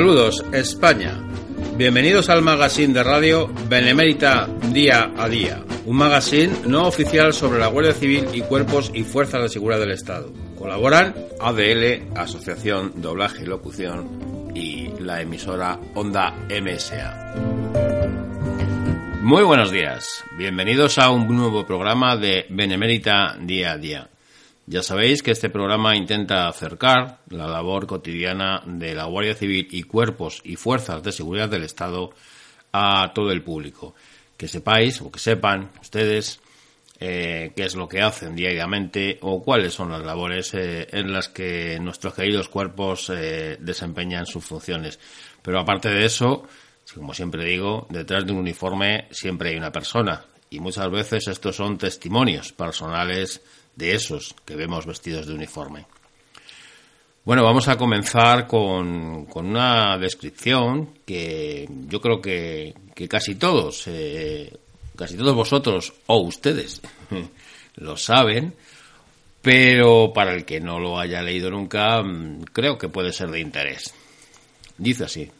Saludos, España. Bienvenidos al magazine de radio Benemérita Día a Día, un magazine no oficial sobre la Guardia Civil y cuerpos y fuerzas de seguridad del Estado. Colaboran ADL, Asociación Doblaje y Locución, y la emisora Onda MSA. Muy buenos días, bienvenidos a un nuevo programa de Benemérita Día a Día. Ya sabéis que este programa intenta acercar la labor cotidiana de la Guardia Civil y cuerpos y fuerzas de seguridad del Estado a todo el público. Que sepáis o que sepan ustedes eh, qué es lo que hacen diariamente o cuáles son las labores eh, en las que nuestros queridos cuerpos eh, desempeñan sus funciones. Pero aparte de eso, como siempre digo, detrás de un uniforme siempre hay una persona y muchas veces estos son testimonios personales de esos que vemos vestidos de uniforme. Bueno, vamos a comenzar con, una descripción que yo creo que, casi todos, eh, casi todos vosotros o ustedes lo saben, pero para el que no lo haya leído nunca, mm, creo que puede ser de interés. Dice así.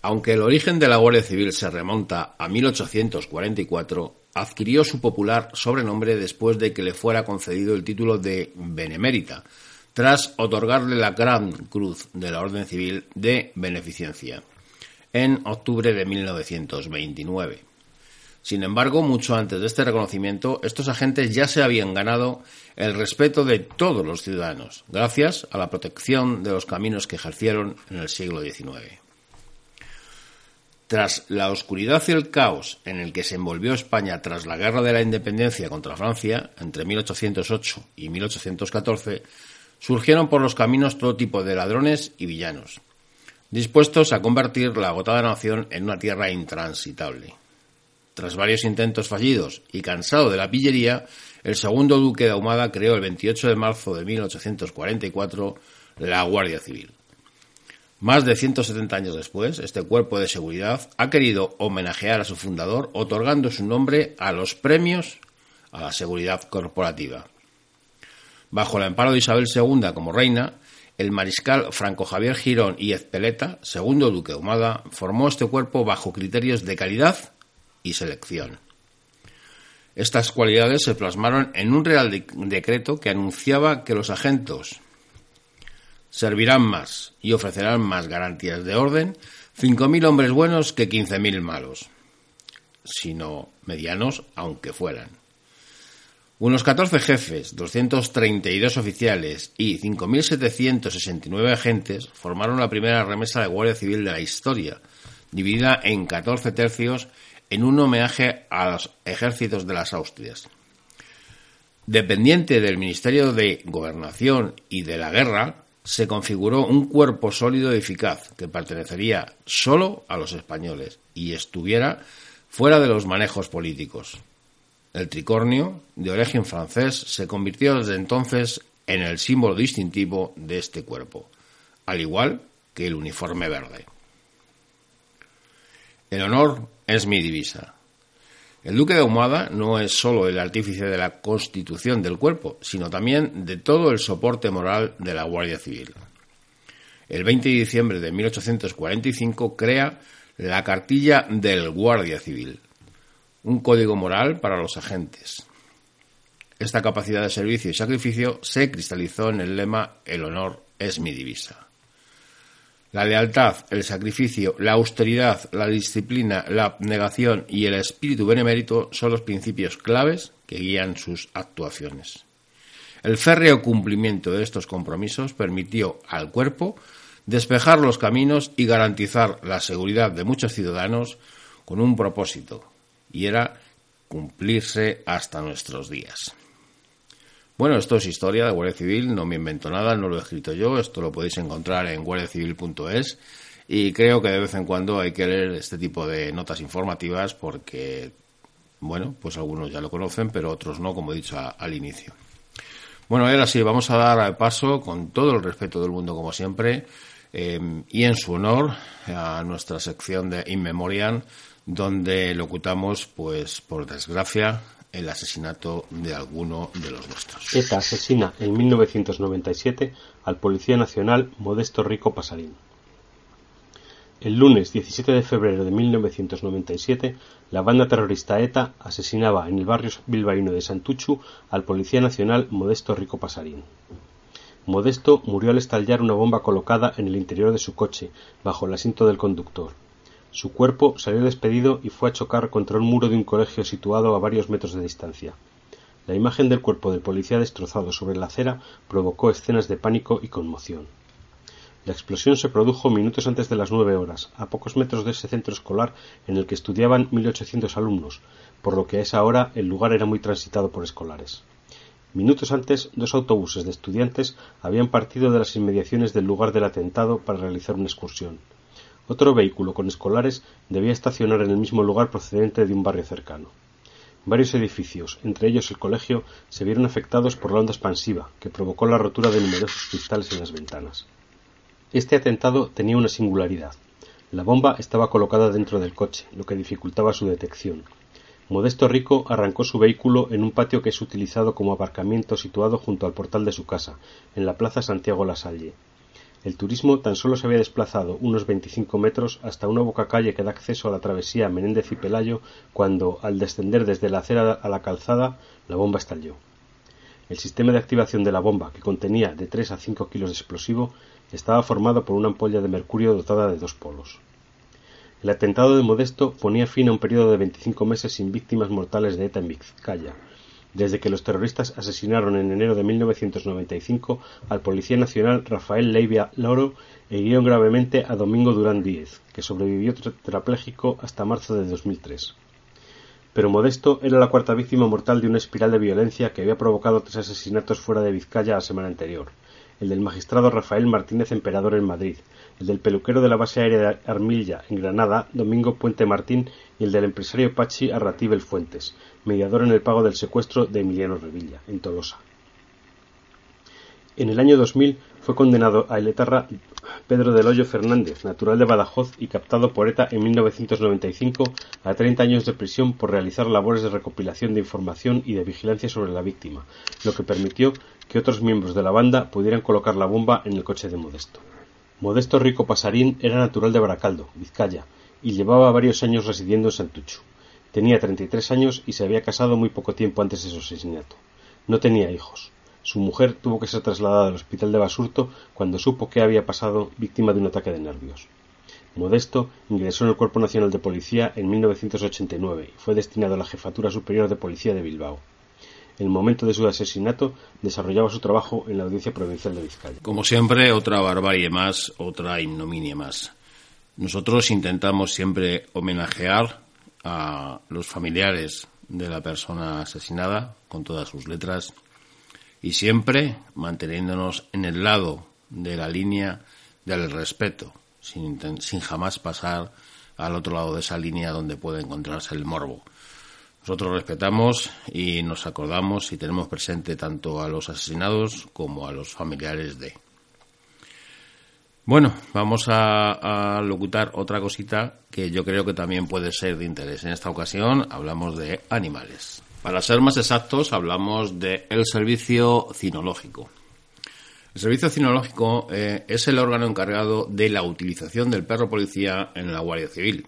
Aunque el origen de la Guardia Civil se remonta a 1844, adquirió su popular sobrenombre después de que le fuera concedido el título de Benemérita, tras otorgarle la Gran Cruz de la Orden Civil de Beneficencia, en octubre de 1929. Sin embargo, mucho antes de este reconocimiento, estos agentes ya se habían ganado el respeto de todos los ciudadanos, gracias a la protección de los caminos que ejercieron en el siglo XIX. Tras la oscuridad y el caos en el que se envolvió España tras la Guerra de la Independencia contra Francia, entre 1808 y 1814, surgieron por los caminos todo tipo de ladrones y villanos, dispuestos a convertir la agotada nación en una tierra intransitable. Tras varios intentos fallidos y cansado de la pillería, el segundo duque de Ahumada creó el 28 de marzo de 1844 la Guardia Civil. Más de 170 años después, este cuerpo de seguridad ha querido homenajear a su fundador otorgando su nombre a los premios a la seguridad corporativa. Bajo el amparo de Isabel II como reina, el mariscal Franco Javier Girón y Ezpeleta, segundo duque de Humada, formó este cuerpo bajo criterios de calidad y selección. Estas cualidades se plasmaron en un real decreto que anunciaba que los agentes servirán más y ofrecerán más garantías de orden 5.000 hombres buenos que 15.000 malos, sino medianos aunque fueran. Unos 14 jefes, 232 oficiales y 5.769 agentes formaron la primera remesa de Guardia Civil de la historia, dividida en 14 tercios en un homenaje a los ejércitos de las Austrias. Dependiente del Ministerio de Gobernación y de la Guerra, se configuró un cuerpo sólido y eficaz que pertenecería solo a los españoles y estuviera fuera de los manejos políticos. El tricornio, de origen francés, se convirtió desde entonces en el símbolo distintivo de este cuerpo, al igual que el uniforme verde. El honor es mi divisa. El duque de Ahumada no es sólo el artífice de la constitución del cuerpo, sino también de todo el soporte moral de la Guardia Civil. El 20 de diciembre de 1845 crea la cartilla del Guardia Civil, un código moral para los agentes. Esta capacidad de servicio y sacrificio se cristalizó en el lema El honor es mi divisa. La lealtad, el sacrificio, la austeridad, la disciplina, la abnegación y el espíritu benemérito son los principios claves que guían sus actuaciones. El férreo cumplimiento de estos compromisos permitió al cuerpo despejar los caminos y garantizar la seguridad de muchos ciudadanos con un propósito, y era cumplirse hasta nuestros días. Bueno, esto es historia de Guardia Civil, no me invento nada, no lo he escrito yo, esto lo podéis encontrar en guardiacivil.es y creo que de vez en cuando hay que leer este tipo de notas informativas porque, bueno, pues algunos ya lo conocen, pero otros no, como he dicho al inicio. Bueno, ahora sí, vamos a dar paso, con todo el respeto del mundo como siempre, eh, y en su honor, a nuestra sección de In Memoriam, donde locutamos, pues por desgracia, el asesinato de alguno de los nuestros. ETA asesina en 1997 al Policía Nacional Modesto Rico Pasarín. El lunes 17 de febrero de 1997, la banda terrorista ETA asesinaba en el barrio bilbaíno de Santuchu al policía nacional Modesto Rico Pasarín. Modesto murió al estallar una bomba colocada en el interior de su coche, bajo el asiento del conductor. Su cuerpo salió despedido y fue a chocar contra un muro de un colegio situado a varios metros de distancia. La imagen del cuerpo del policía destrozado sobre la acera provocó escenas de pánico y conmoción. La explosión se produjo minutos antes de las nueve horas, a pocos metros de ese centro escolar en el que estudiaban 1.800 alumnos, por lo que a esa hora el lugar era muy transitado por escolares. Minutos antes, dos autobuses de estudiantes habían partido de las inmediaciones del lugar del atentado para realizar una excursión. Otro vehículo con escolares debía estacionar en el mismo lugar procedente de un barrio cercano. Varios edificios, entre ellos el colegio, se vieron afectados por la onda expansiva, que provocó la rotura de numerosos cristales en las ventanas. Este atentado tenía una singularidad. La bomba estaba colocada dentro del coche, lo que dificultaba su detección. Modesto Rico arrancó su vehículo en un patio que es utilizado como aparcamiento situado junto al portal de su casa, en la Plaza Santiago La Salle. El turismo tan solo se había desplazado unos 25 metros hasta una boca calle que da acceso a la travesía Menéndez y Pelayo cuando, al descender desde la acera a la calzada, la bomba estalló. El sistema de activación de la bomba, que contenía de 3 a 5 kilos de explosivo, estaba formado por una ampolla de mercurio dotada de dos polos. El atentado de Modesto ponía fin a un periodo de 25 meses sin víctimas mortales de ETA en Vizcaya, desde que los terroristas asesinaron en enero de 1995 al policía nacional Rafael Leivia Loro e hirieron gravemente a Domingo Durán Díez, que sobrevivió tetrapléjico hasta marzo de 2003. Pero Modesto era la cuarta víctima mortal de una espiral de violencia que había provocado tres asesinatos fuera de Vizcaya la semana anterior, el del magistrado Rafael Martínez Emperador en Madrid, el del peluquero de la base aérea de Armilla en Granada, Domingo Puente Martín, y el del empresario Pachi Arratibel Fuentes, mediador en el pago del secuestro de Emiliano Revilla, en Tolosa. En el año 2000 fue condenado a el etarra Pedro del Hoyo Fernández, natural de Badajoz y captado por ETA en 1995 a 30 años de prisión por realizar labores de recopilación de información y de vigilancia sobre la víctima, lo que permitió que otros miembros de la banda pudieran colocar la bomba en el coche de Modesto. Modesto Rico Pasarín era natural de Baracaldo, Vizcaya, y llevaba varios años residiendo en Santucho. Tenía 33 años y se había casado muy poco tiempo antes de su asesinato. No tenía hijos. Su mujer tuvo que ser trasladada al hospital de Basurto cuando supo que había pasado víctima de un ataque de nervios. Modesto ingresó en el Cuerpo Nacional de Policía en 1989 y fue destinado a la Jefatura Superior de Policía de Bilbao. El momento de su asesinato desarrollaba su trabajo en la Audiencia Provincial de Vizcaya. Como siempre, otra barbarie más, otra ignominia más. Nosotros intentamos siempre homenajear a los familiares de la persona asesinada con todas sus letras y siempre manteniéndonos en el lado de la línea del respeto, sin, sin jamás pasar al otro lado de esa línea donde puede encontrarse el morbo. Nosotros respetamos y nos acordamos y tenemos presente tanto a los asesinados como a los familiares de. Bueno, vamos a, locutar otra cosita que yo creo que también puede ser de interés. En esta ocasión hablamos de animales. Para ser más exactos, hablamos del el servicio cinológico. El servicio cinológico eh, es el órgano encargado de la utilización del perro policía en la Guardia Civil.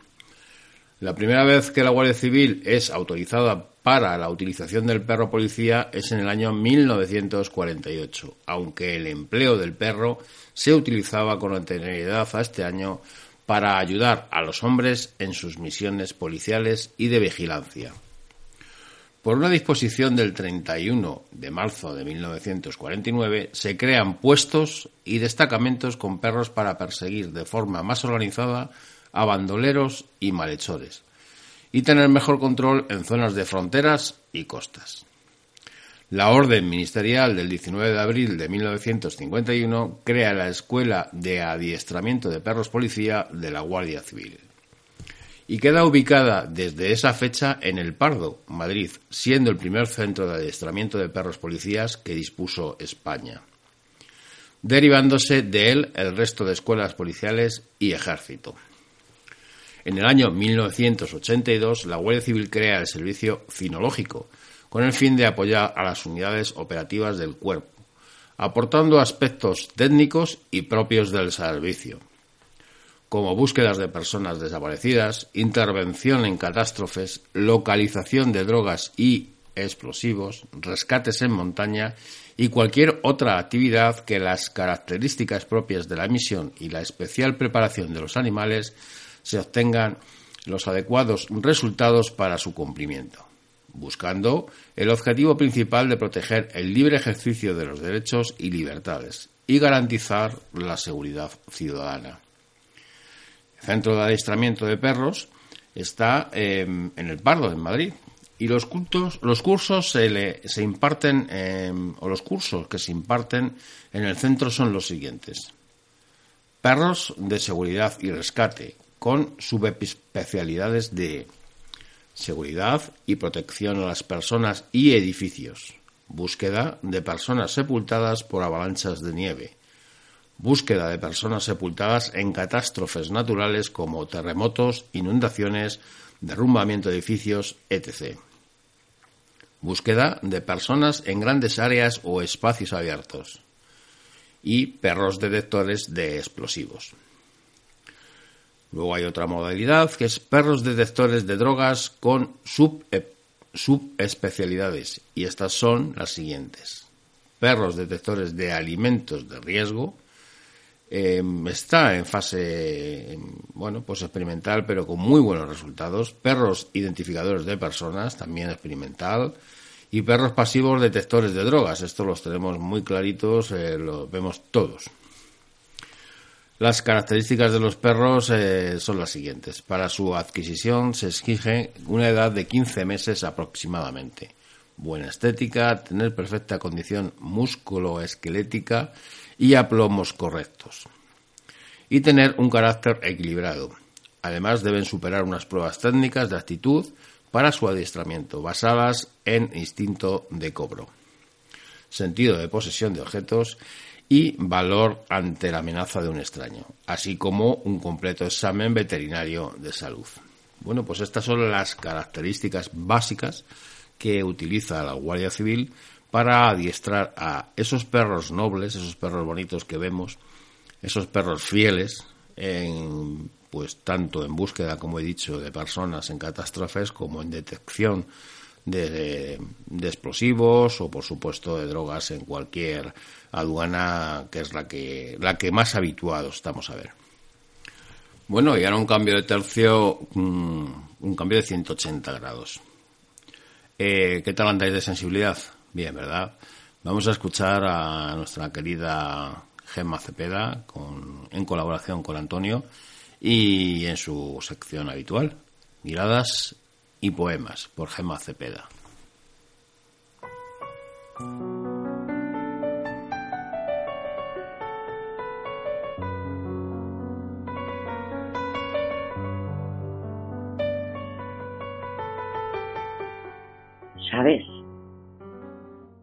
La primera vez que la Guardia Civil es autorizada para la utilización del perro policía es en el año 1948, aunque el empleo del perro se utilizaba con anterioridad a este año para ayudar a los hombres en sus misiones policiales y de vigilancia. Por una disposición del 31 de marzo de 1949 se crean puestos y destacamentos con perros para perseguir de forma más organizada a bandoleros y malhechores y tener mejor control en zonas de fronteras y costas. La orden ministerial del 19 de abril de 1951 crea la Escuela de Adiestramiento de Perros Policía de la Guardia Civil y queda ubicada desde esa fecha en El Pardo, Madrid, siendo el primer centro de adiestramiento de perros policías que dispuso España, derivándose de él el resto de escuelas policiales y ejército. En el año 1982, la Guardia Civil crea el servicio cinológico, con el fin de apoyar a las unidades operativas del cuerpo, aportando aspectos técnicos y propios del servicio como búsquedas de personas desaparecidas, intervención en catástrofes, localización de drogas y explosivos, rescates en montaña y cualquier otra actividad que las características propias de la misión y la especial preparación de los animales se obtengan los adecuados resultados para su cumplimiento, buscando el objetivo principal de proteger el libre ejercicio de los derechos y libertades y garantizar la seguridad ciudadana. El centro de adiestramiento de perros está em, en el Pardo, en Madrid. Y los, los cursos se, se imparten, em, o los cursos que se imparten en el centro son los siguientes. Perros de seguridad y rescate, con subespecialidades de seguridad y protección a las personas y edificios, búsqueda de personas sepultadas por avalanchas de nieve, búsqueda de personas sepultadas en catástrofes naturales como terremotos, inundaciones, derrumbamiento de edificios, etc. Búsqueda de personas en grandes áreas o espacios abiertos. Y perros detectores de explosivos. Luego hay otra modalidad que es perros detectores de drogas con subespecialidades. Y estas son las siguientes. Perros detectores de alimentos de riesgo, Em, está en fase, em, bueno, pues experimental, pero con muy buenos resultados. Perros identificadores de personas, también experimental. Y perros pasivos detectores de drogas. Estos los tenemos muy claritos, eh, los vemos todos. Las características de los perros eh, son las siguientes. Para su adquisición se exige una edad de 15 meses aproximadamente. Buena estética, tener perfecta condición músculo-esquelética y aplomos correctos. Y tener un carácter equilibrado. Además deben superar unas pruebas técnicas de actitud para su adiestramiento, basadas en instinto de cobro, sentido de posesión de objetos y valor ante la amenaza de un extraño, así como un completo examen veterinario de salud. Bueno, pues estas son las características básicas que utiliza la Guardia Civil para adiestrar a esos perros nobles, esos perros bonitos que vemos, esos perros fieles, en, pues tanto en búsqueda, como he dicho, de personas en catástrofes como en detección de, explosivos o, por supuesto, de drogas en cualquier aduana que es la que, la que más habituados estamos a ver. Bueno, y ahora un cambio de tercio, mm, un cambio de 180 grados. Eh, ¿Qué tal andáis de sensibilidad? Bien, ¿verdad? Vamos a escuchar a nuestra querida Gemma Cepeda en colaboración con Antonio y en su sección habitual, Miradas y Poemas por Gemma Cepeda.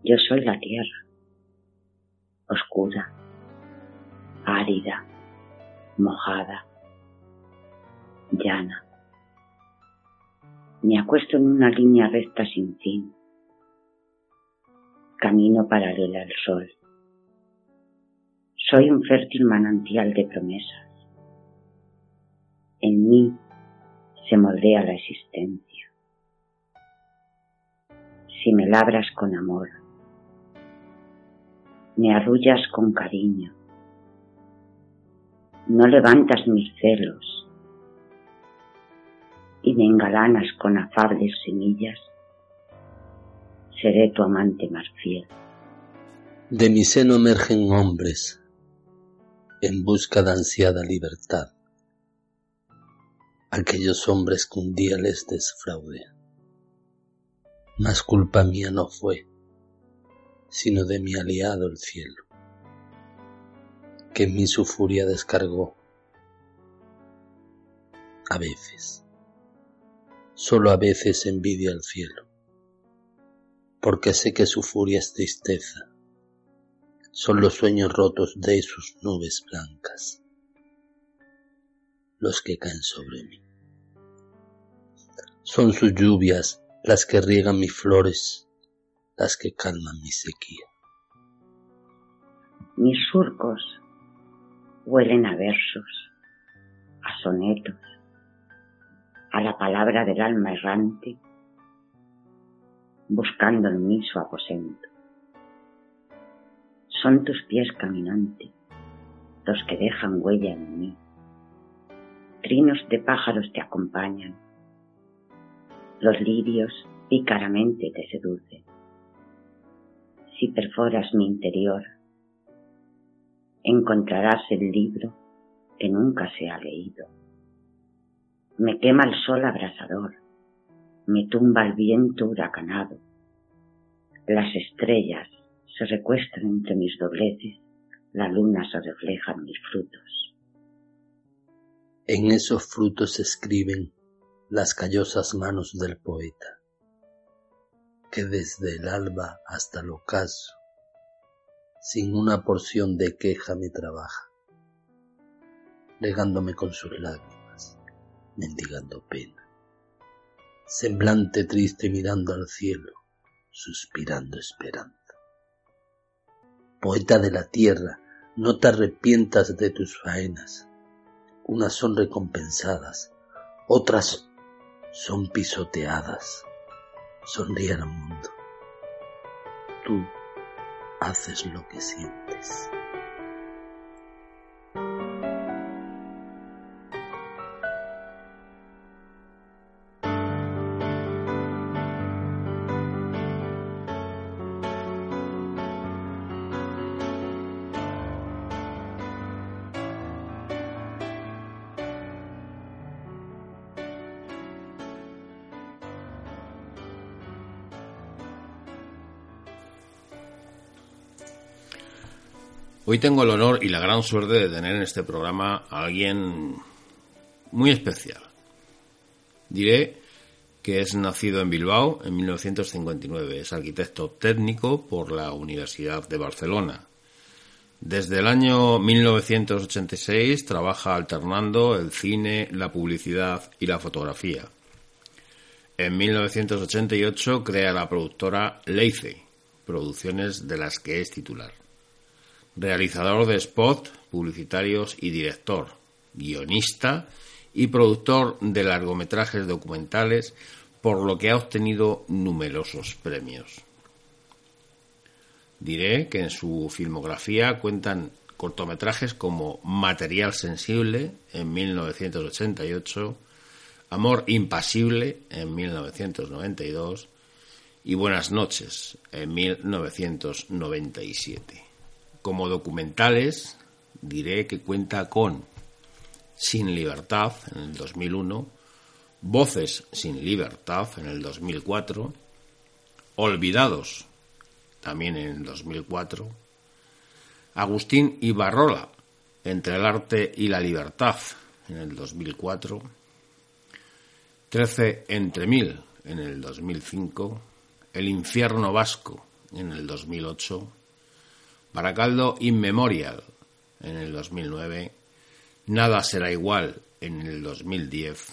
Yo soy la tierra, oscura, árida, mojada, llana. Me acuesto en una línea recta sin fin. Camino paralela al sol. Soy un fértil manantial de promesas. En mí se moldea la existencia. Si me labras con amor, me arrullas con cariño. No levantas mis celos y me engalanas con afables semillas. Seré tu amante más fiel. De mi seno emergen hombres en busca de ansiada libertad. Aquellos hombres que un día les desfraude. Más culpa mía no fue sino de mi aliado el cielo, que en mí su furia descargó. A veces, solo a veces envidia al cielo, porque sé que su furia es tristeza, son los sueños rotos de sus nubes blancas, los que caen sobre mí. Son sus lluvias las que riegan mis flores, las que calman mi sequía. Mis surcos huelen a versos, sonetos, a la palabra del alma errante, buscando en mí su aposento. Son tus pies caminantes los que dejan huella en mí. Trinos de pájaros te acompañan. Los lirios pícaramente te seducen. Si perforas mi interior, encontrarás el libro que nunca se ha leído. Me quema el sol abrasador, me tumba el viento huracanado. Las estrellas se recuestan entre mis dobleces, la luna se refleja en mis frutos. En esos frutos escriben las callosas manos del poeta, que desde el alba hasta el ocaso, sin una porción de queja me trabaja, legándome con sus lágrimas, mendigando pena, semblante triste mirando al cielo, suspirando esperanza. Poeta de la tierra, no te arrepientas de tus faenas, unas son recompensadas, otras son pisoteadas. Sonríe al mundo. Tú haces lo que sientes. Hoy tengo el honor y la gran suerte de tener en este programa a alguien muy especial. Diré que es nacido en Bilbao en 1959. Es arquitecto técnico por la Universidad de Barcelona. Desde el año 1986 trabaja alternando el cine, la publicidad y la fotografía. En 1988 crea la productora Leice, producciones de las que es titular realizador de spots publicitarios y director, guionista y productor de largometrajes documentales, por lo que ha obtenido numerosos premios. Diré que en su filmografía cuentan cortometrajes como Material Sensible en 1988, Amor Impasible en 1992 y Buenas noches en 1997. Como documentales, diré que cuenta con Sin Libertad en el 2001, Voces sin Libertad en el 2004, Olvidados también en el 2004, Agustín Ibarrola, Entre el arte y la libertad en el 2004, Trece entre mil en el 2005, El infierno vasco en el 2008, Baracaldo Inmemorial. En el 2009, Nada será igual. En el 2010,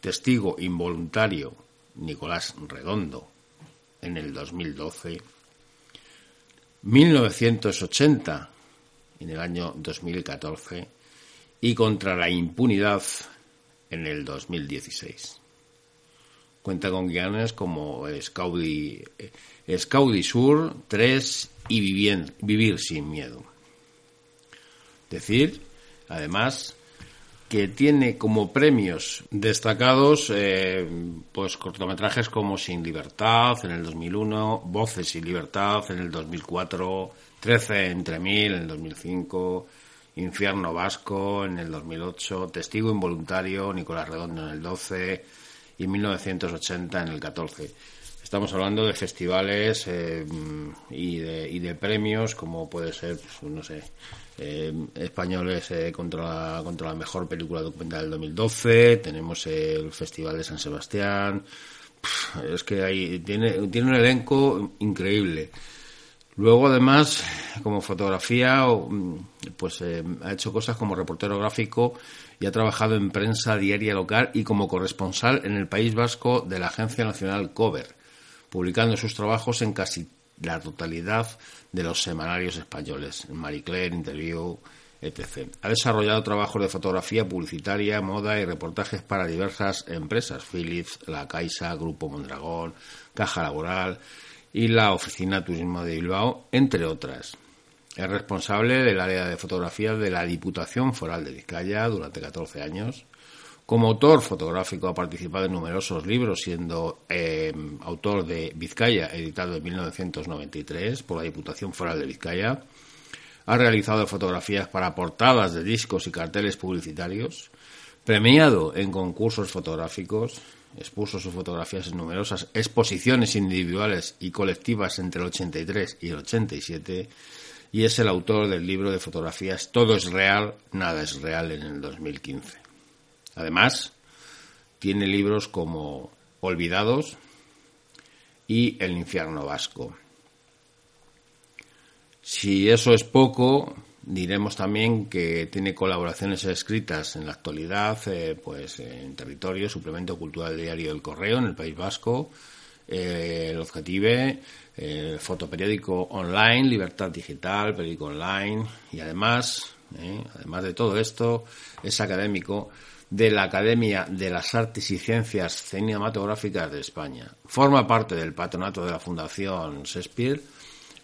Testigo involuntario Nicolás Redondo. En el 2012, 1980 en el año 2014 y Contra la impunidad en el 2016. Cuenta con guiones como Scaudi, Scaudi Sur 3 y Vivir sin miedo. Decir, además, que tiene como premios destacados eh, pues cortometrajes como Sin Libertad en el 2001, Voces sin Libertad en el 2004, Trece entre mil en el 2005, Infierno Vasco en el 2008, Testigo Involuntario, Nicolás Redondo en el 12 y 1980 en el 14. Estamos hablando de festivales eh, y, de, premios, como puede ser, pues, no sé, eh, españoles eh, contra, la, contra la mejor película documental del 2012, tenemos el Festival de San Sebastián, es que hay, tiene, tiene un elenco increíble. Luego, además, como fotografía, pues ha hecho cosas como reportero gráfico y ha trabajado en prensa diaria local y como corresponsal en el País Vasco de la Agencia Nacional Cover publicando sus trabajos en casi la totalidad de los semanarios españoles, Marie Claire, Interview, etc. Ha desarrollado trabajos de fotografía publicitaria, moda y reportajes para diversas empresas, Philips, La Caixa, Grupo Mondragón, Caja Laboral y la Oficina Turismo de Bilbao, entre otras. Es responsable del área de fotografía de la Diputación Foral de Vizcaya durante 14 años. Como autor fotográfico ha participado en numerosos libros, siendo eh, autor de Vizcaya, editado en 1993 por la Diputación Foral de Vizcaya. Ha realizado fotografías para portadas de discos y carteles publicitarios. Premiado en concursos fotográficos, expuso sus fotografías en numerosas exposiciones individuales y colectivas entre el 83 y el 87 y es el autor del libro de fotografías Todo es real, nada es real en el 2015. Además, tiene libros como Olvidados y El infierno vasco. Si eso es poco, diremos también que tiene colaboraciones escritas en la actualidad, eh, pues en Territorio, Suplemento Cultural Diario El Correo, en el País Vasco, eh, El Objetive, el fotoperiódico online, Libertad Digital, periódico online y además, eh, además de todo esto, es académico de la Academia de las Artes y Ciencias Cinematográficas de España. Forma parte del patronato de la Fundación Shakespeare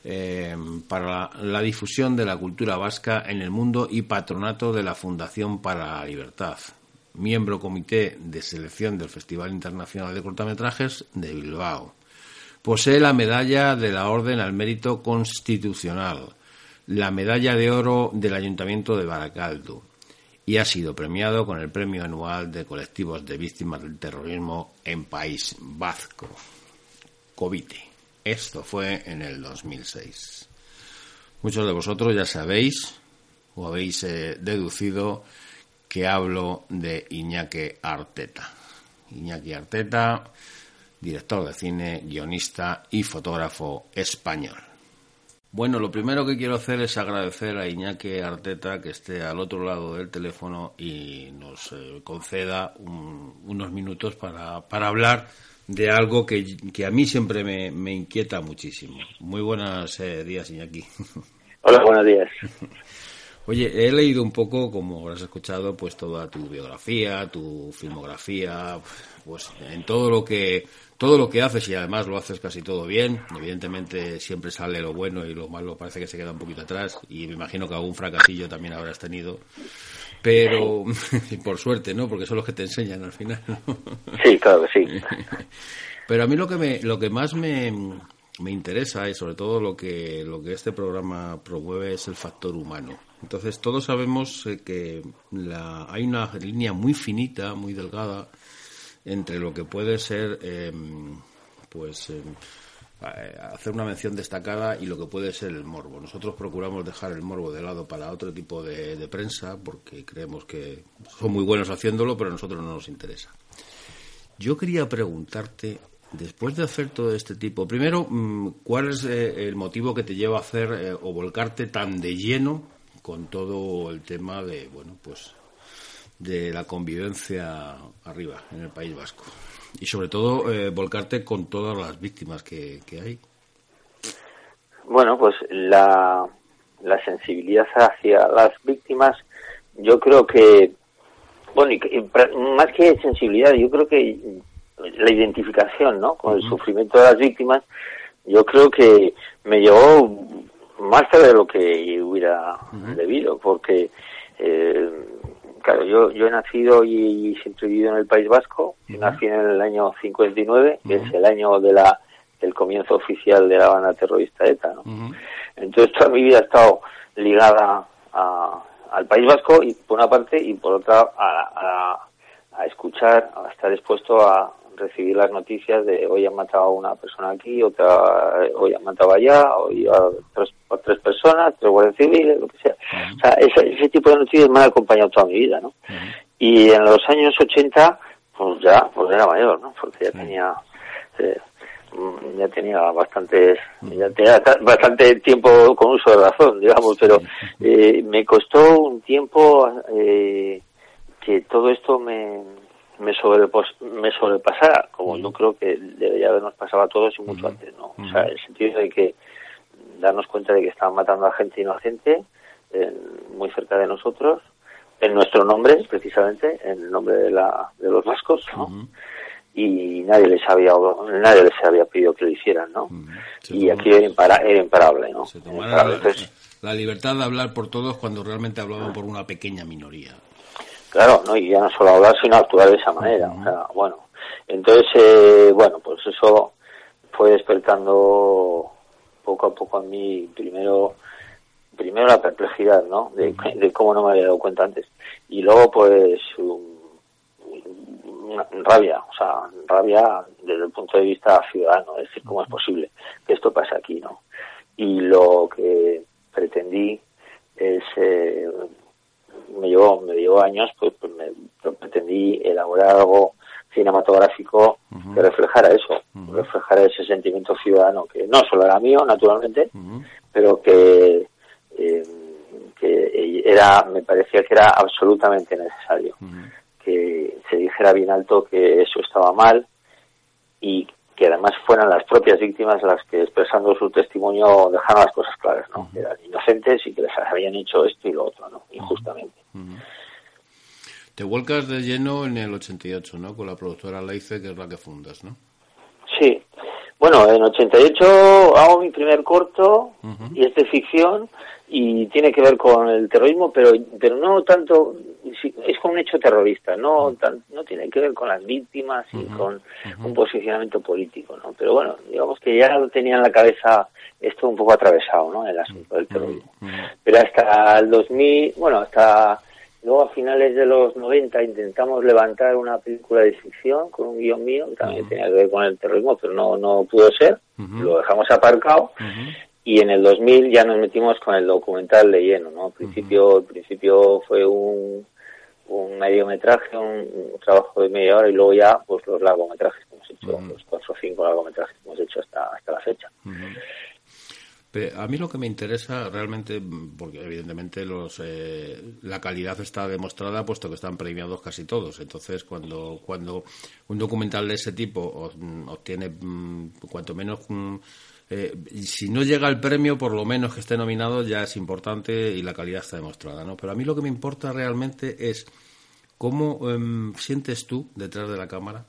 eh, para la, difusión de la cultura vasca en el mundo y patronato de la Fundación para la Libertad. Miembro comité de selección del Festival Internacional de Cortometrajes de Bilbao. Posee la medalla de la Orden al Mérito Constitucional, la medalla de oro del Ayuntamiento de Baracaldo y ha sido premiado con el Premio Anual de Colectivos de Víctimas del Terrorismo en País Vasco, COVITE. Esto fue en el 2006. Muchos de vosotros ya sabéis o habéis eh, deducido que hablo de Iñaki Arteta. Iñaki Arteta, director de cine, guionista y fotógrafo español. Bueno, lo primero que quiero hacer es agradecer a Iñaki Arteta que esté al otro lado del teléfono y nos eh, conceda unos minutos para, para, hablar de algo que, a mí siempre me, inquieta muchísimo. Muy buenos eh, días, Iñaki. Hola, buenos días. Oye, he leído un poco, como habrás escuchado, pues toda tu biografía, tu filmografía, pues en todo lo que todo lo que haces y además lo haces casi todo bien. Evidentemente siempre sale lo bueno y lo malo parece que se queda un poquito atrás y me imagino que algún fracasillo también habrás tenido. Pero por suerte, ¿no? Porque son los que te enseñan al final. Sí, claro que sí. Pero a mí lo que me lo que más me, me interesa y sobre todo lo que lo que este programa promueve es el factor humano. Entonces todos sabemos eh, que la, hay una línea muy finita, muy delgada entre lo que puede ser, em, pues, em, hacer una mención destacada y lo que puede ser el morbo. Nosotros procuramos dejar el morbo de lado para otro tipo de, prensa porque creemos que son muy buenos haciéndolo, pero a nosotros no nos interesa. Yo quería preguntarte, después de hacer todo este tipo, primero, mm, ¿cuál es eh, el motivo que te lleva a hacer eh, o volcarte tan de lleno con todo el tema de, bueno, pues de la convivencia arriba, en el País Vasco. Y sobre todo, eh, volcarte con todas las víctimas que, hay. Bueno, pues la, la sensibilidad hacia las víctimas, yo creo que, bueno, más que sensibilidad, yo creo que la identificación, ¿no? Con el sufrimiento de las víctimas, yo creo que me llevó más tarde de lo que hubiera debido, porque eh, claro, yo, yo he nacido y, siempre he vivido en el País Vasco. Nací en el año 59, que es el año de la, del comienzo oficial de la banda terrorista ETA. ¿no? Entonces toda mi vida ha estado ligada a, al País Vasco y por una parte y por otra a, a, a escuchar, a estar expuesto a, recibir las noticias de hoy han matado a una persona aquí, otra hoy han matado allá, hoy a tres, tres personas, tres guardias civiles, lo que sea. O sea, ese, ese, tipo de noticias me han acompañado toda mi vida, ¿no? Y en los años 80, pues ya, pues era mayor, ¿no? Porque ya tenía... Eh, ya tenía bastantes ya tenía bastante tiempo con uso de razón digamos pero eh, me costó un tiempo eh, que todo esto me me, me sobrepasara, como yo creo que debería habernos pasado a todos y mucho antes, ¿no? O sea, el sentido de que darnos cuenta de que estaban matando a gente inocente muy cerca de nosotros, en nuestro nombre, precisamente, en el nombre de, la, de los vascos, ¿no? Y nadie les había nadie les había pedido que lo hicieran, ¿no? Y aquí era, imparable, ¿no? la libertad de hablar por todos cuando realmente hablaban por una pequeña minoría. Claro, no y ya no solo hablar, sino actuar de esa manera. O sea, bueno, entonces, eh, bueno, pues eso fue despertando poco a poco a mí, primero primero la perplejidad, ¿no? De, cómo no me había dado cuenta antes. Y luego, pues, una rabia, o sea, rabia desde el punto de vista ciudadano, es decir, cómo es posible que esto pase aquí, ¿no? Y lo que pretendí es, eh, me llevó, me llevó años, pues, pues me, pretendí elaborar algo cinematográfico que reflejara eso, reflejara ese sentimiento ciudadano que no solo era mío, naturalmente, pero que, eh, que era, me parecía que era absolutamente necesario que se dijera bien alto que eso estaba mal y que además fueran las propias víctimas las que expresando su testimonio dejaron las cosas claras, ¿no? Que eran inocentes y que les habían hecho esto y lo otro, ¿no? Injustamente. Te vuelcas de lleno en el 88, ¿no? Con la productora Leice, que es la que fundas, ¿no? Bueno, en 88 hago mi primer corto y es de ficción y tiene que ver con el terrorismo, pero pero no tanto es con un hecho terrorista, no no tiene que ver con las víctimas y con un posicionamiento político, ¿no? Pero bueno, digamos que ya lo tenía en la cabeza esto un poco atravesado, ¿no? El asunto del terrorismo. Pero hasta el 2000, bueno, hasta luego a finales de los 90 intentamos levantar una película de ficción con un guion mío que también tenía que ver con el terrorismo, pero no no pudo ser. Lo dejamos aparcado. Y en el 2000 ya nos metimos con el documental de lleno, ¿no? Al principio, principio fue un, un mediometraje, un, trabajo de media hora y luego ya pues los largometrajes que hemos hecho, los cuatro o cinco largometrajes que hemos hecho hasta, hasta la fecha. A mí lo que me interesa realmente, porque evidentemente los, eh, la calidad está demostrada puesto que están premiados casi todos. Entonces, cuando, cuando un documental de ese tipo obtiene mm, cuanto menos mm, eh, si no llega el premio, por lo menos que esté nominado ya es importante y la calidad está demostrada, ¿no? Pero a mí lo que me importa realmente es cómo em, sientes tú detrás de la cámara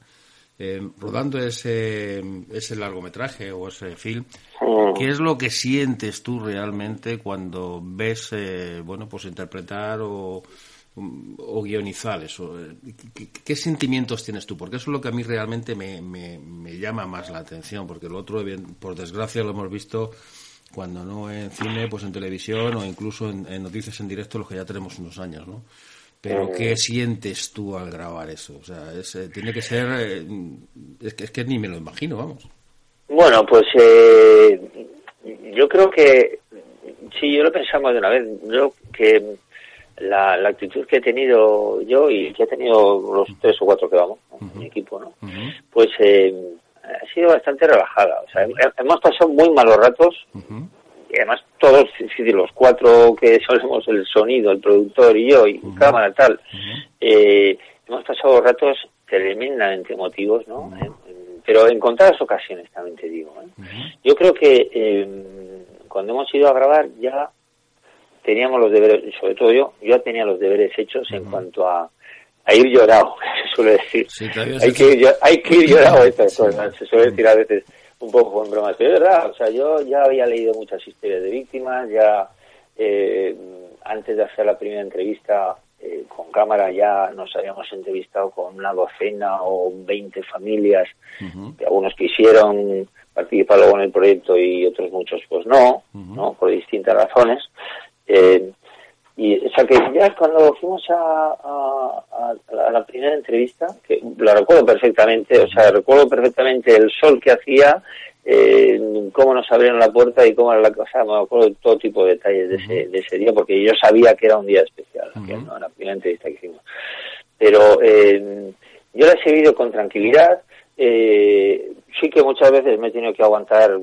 em, rodando ese, ese largometraje o ese film, ¿qué es lo que sientes tú realmente cuando ves, eh, bueno, pues interpretar o, o guionizar eso? ¿Qué, sentimientos tienes tú? Porque eso es lo que a mí realmente me, me, llama más la atención, porque lo otro, por desgracia, lo hemos visto cuando no en cine, pues en televisión o incluso en, noticias en directo, los que ya tenemos unos años, ¿no? Pero ¿qué sientes tú al grabar eso? O sea, eh, tiene que ser... Eh, es, que, es que ni me lo imagino, vamos. Bueno, pues eh, yo creo que... Sí, yo lo pensamos de una vez. Yo que la, la, actitud que he tenido yo y que he tenido los tres o cuatro que vamos, mi equipo, ¿no? Pues eh, ha sido bastante relajada. O sea, hemos pasado muy malos ratos y además todos, los cuatro que solemos el sonido, el productor y yo, y cámara tal, eh, hemos pasado ratos tremendamente emotivos, ¿no? pero en contadas ocasiones también te digo. ¿eh? Yo creo que eh, cuando hemos ido a grabar ya teníamos los deberes, sobre todo yo, yo ya tenía los deberes hechos en cuanto a, a ir llorado, se suele decir. hay, que ir, hay que ir llorado estas cosas, se suele decir a veces un poco en bromas, pero es verdad, o sea, yo ya había leído muchas historias de víctimas, ya eh, antes de hacer la primera entrevista eh, con cámara ya nos habíamos entrevistado con una docena o 20 familias, que algunos quisieron participar luego en el proyecto y otros muchos pues no, ¿no? Por distintas razones. Eh, y, o sea, que ya cuando fuimos a, la primera entrevista, que la recuerdo perfectamente, o sea, recuerdo perfectamente el sol que hacía, eh, cómo nos abrieron la puerta y cómo era la cosa, me acuerdo de todo tipo de detalles de ese, de ese día, porque yo sabía que era un día especial, la primera entrevista que hicimos. Pero eh, yo la he seguido con tranquilidad, eh, sí que muchas veces me he tenido que aguantar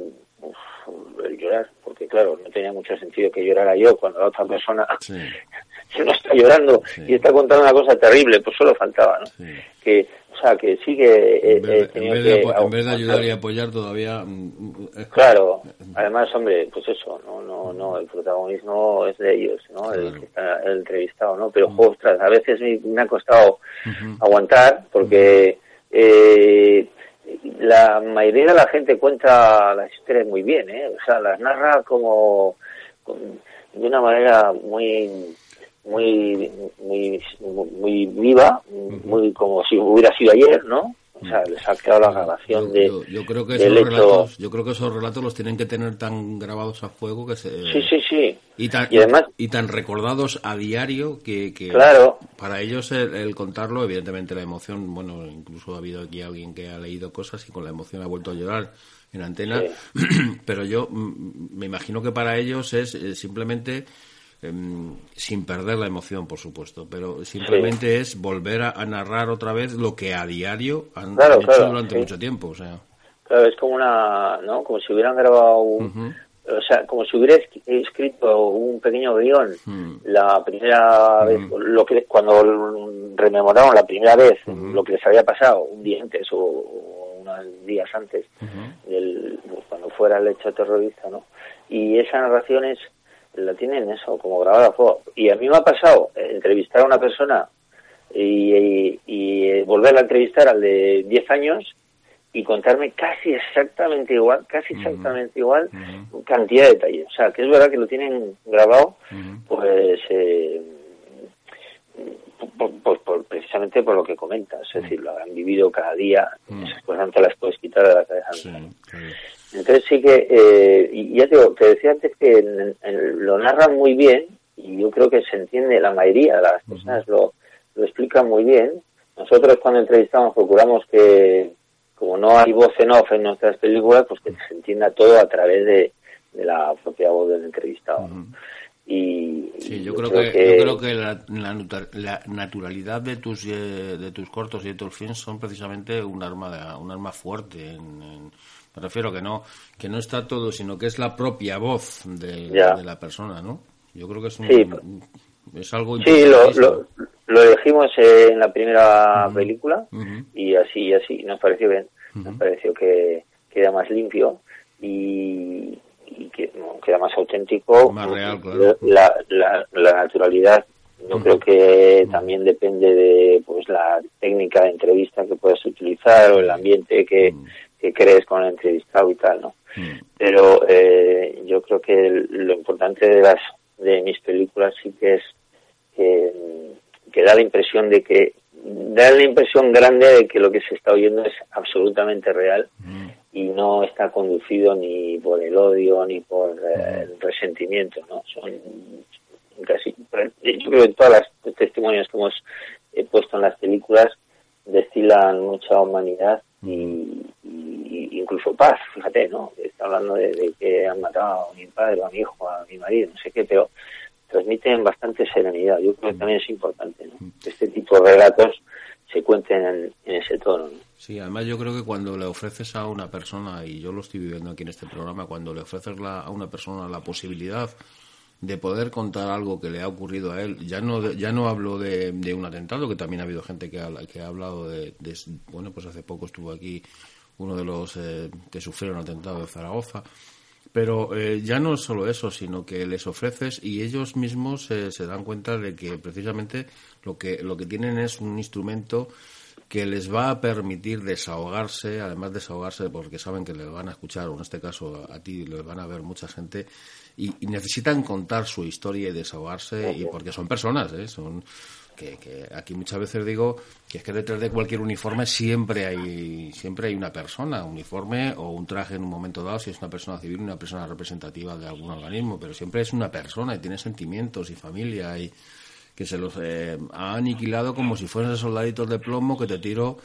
el llorar, porque claro, no tenía mucho sentido que llorara yo cuando la otra persona se no está llorando y está contando una cosa terrible, pues solo faltaba, ¿no? Que O sea, que sí que en vez de, ayudar y apoyar todavía... Mm, mm, claro, además, hombre, pues eso, no, no, no, el protagonismo es de ellos, ¿no? El que está el entrevistado, ¿no? Pero, ostras, a veces me, ha costado aguantar porque eh, la mayoría de la gente cuenta las historias muy bien, ¿eh? O sea, las narra como de una manera muy muy muy muy viva, muy como si hubiera sido ayer, ¿no? O sea, les ha quedado la grabación de. Yo, creo que esos relatos, yo creo que esos relatos los tienen que tener tan grabados a fuego que se. Sí, sí, sí. Y tan, además, y, tan recordados a diario que, que claro. para ellos el, contarlo, evidentemente la emoción, bueno, incluso ha habido aquí alguien que ha leído cosas y con la emoción ha vuelto a llorar en antena, pero yo me imagino que para ellos es eh, simplemente Em, sin perder la emoción, por supuesto, pero simplemente es volver a, narrar otra vez lo que a diario han hecho durante mucho tiempo, o sea. Claro, es como una, ¿no? Como si hubieran grabado un, o sea, como si hubiera escrito un pequeño guion hmm. la primera vez, lo que cuando rememoraron la primera vez lo que les había pasado un día antes o, unos días antes del, cuando fuera el hecho terrorista, ¿no? Y esa narración es la tienen eso, como grabada a fuego. Y a mí me ha pasado entrevistar a una persona y, y, volverla a entrevistar al de 10 años y contarme casi exactamente igual, casi exactamente igual, cantidad de detalles. O sea, que es verdad que lo tienen grabado, pues, eh, pues precisamente por lo que comentas, es decir, lo han vivido cada día, esas cosas no te las puedes quitar de la cabeza. Entonces sí que, eh, y ya te, te decía antes que lo narran muy bien y yo creo que se entiende, la mayoría de las personas lo, lo explican muy bien. Nosotros cuando entrevistamos procuramos que, como no hay voz en off en nuestras películas, pues que se entienda todo a través de, la propia voz del entrevistado. Y, sí, yo, creo, que, yo creo que la, la, naturalidad de tus eh, de tus cortos y de tus films son precisamente un arma un arma fuerte en me refiero que no, que no está todo, sino que es la propia voz de, la persona, ¿no? Yo creo que es, un, es algo Sí, lo, lo, lo, dijimos en la primera película y así, así, nos pareció bien. Nos pareció que queda más limpio y, que queda más auténtico. Más real, claro. La, la, la naturalidad yo creo que también depende de pues la técnica de entrevista que puedas utilizar o el ambiente que, que crees con el entrevistado y tal, ¿no? Mm. Pero eh, yo creo que lo importante de las de mis películas sí que es que, da la impresión de que da la impresión grande de que lo que se está oyendo es absolutamente real mm. y no está conducido ni por el odio ni por eh, el resentimiento, ¿no? Son casi yo creo que todas las testimonios que hemos puesto en las películas destilan mucha humanidad y, incluso paz, fíjate, ¿no? Está hablando de, que han matado a mi padre, a mi hijo, a mi marido, no sé qué, pero transmiten bastante serenidad. Yo creo que también es importante, ¿no? Que este tipo de relatos se cuenten en, ese tono, Sí, además yo creo que cuando le ofreces a una persona, y yo lo estoy viviendo aquí en este programa, cuando le ofreces a una persona la posibilidad de poder contar algo que le ha ocurrido a él. Ya no, ya no hablo de, un atentado, que también ha habido gente que ha, que ha hablado de, Bueno, pues hace poco estuvo aquí uno de los eh, que sufrieron atentado de Zaragoza. Pero eh, ya no es solo eso, sino que les ofreces y ellos mismos eh, se dan cuenta de que precisamente lo que, lo que tienen es un instrumento que les va a permitir desahogarse, además desahogarse porque saben que les van a escuchar, o en este caso a ti les van a ver mucha gente, y, necesitan contar su historia y desahogarse y porque son personas ¿eh? son que, aquí muchas veces digo que es que detrás de cualquier uniforme siempre hay siempre hay una persona uniforme o un traje en un momento dado si es una persona civil una persona representativa de algún organismo pero siempre es una persona y tiene sentimientos y familia y que se los eh, ha aniquilado como si fuesen soldaditos de plomo que te tiro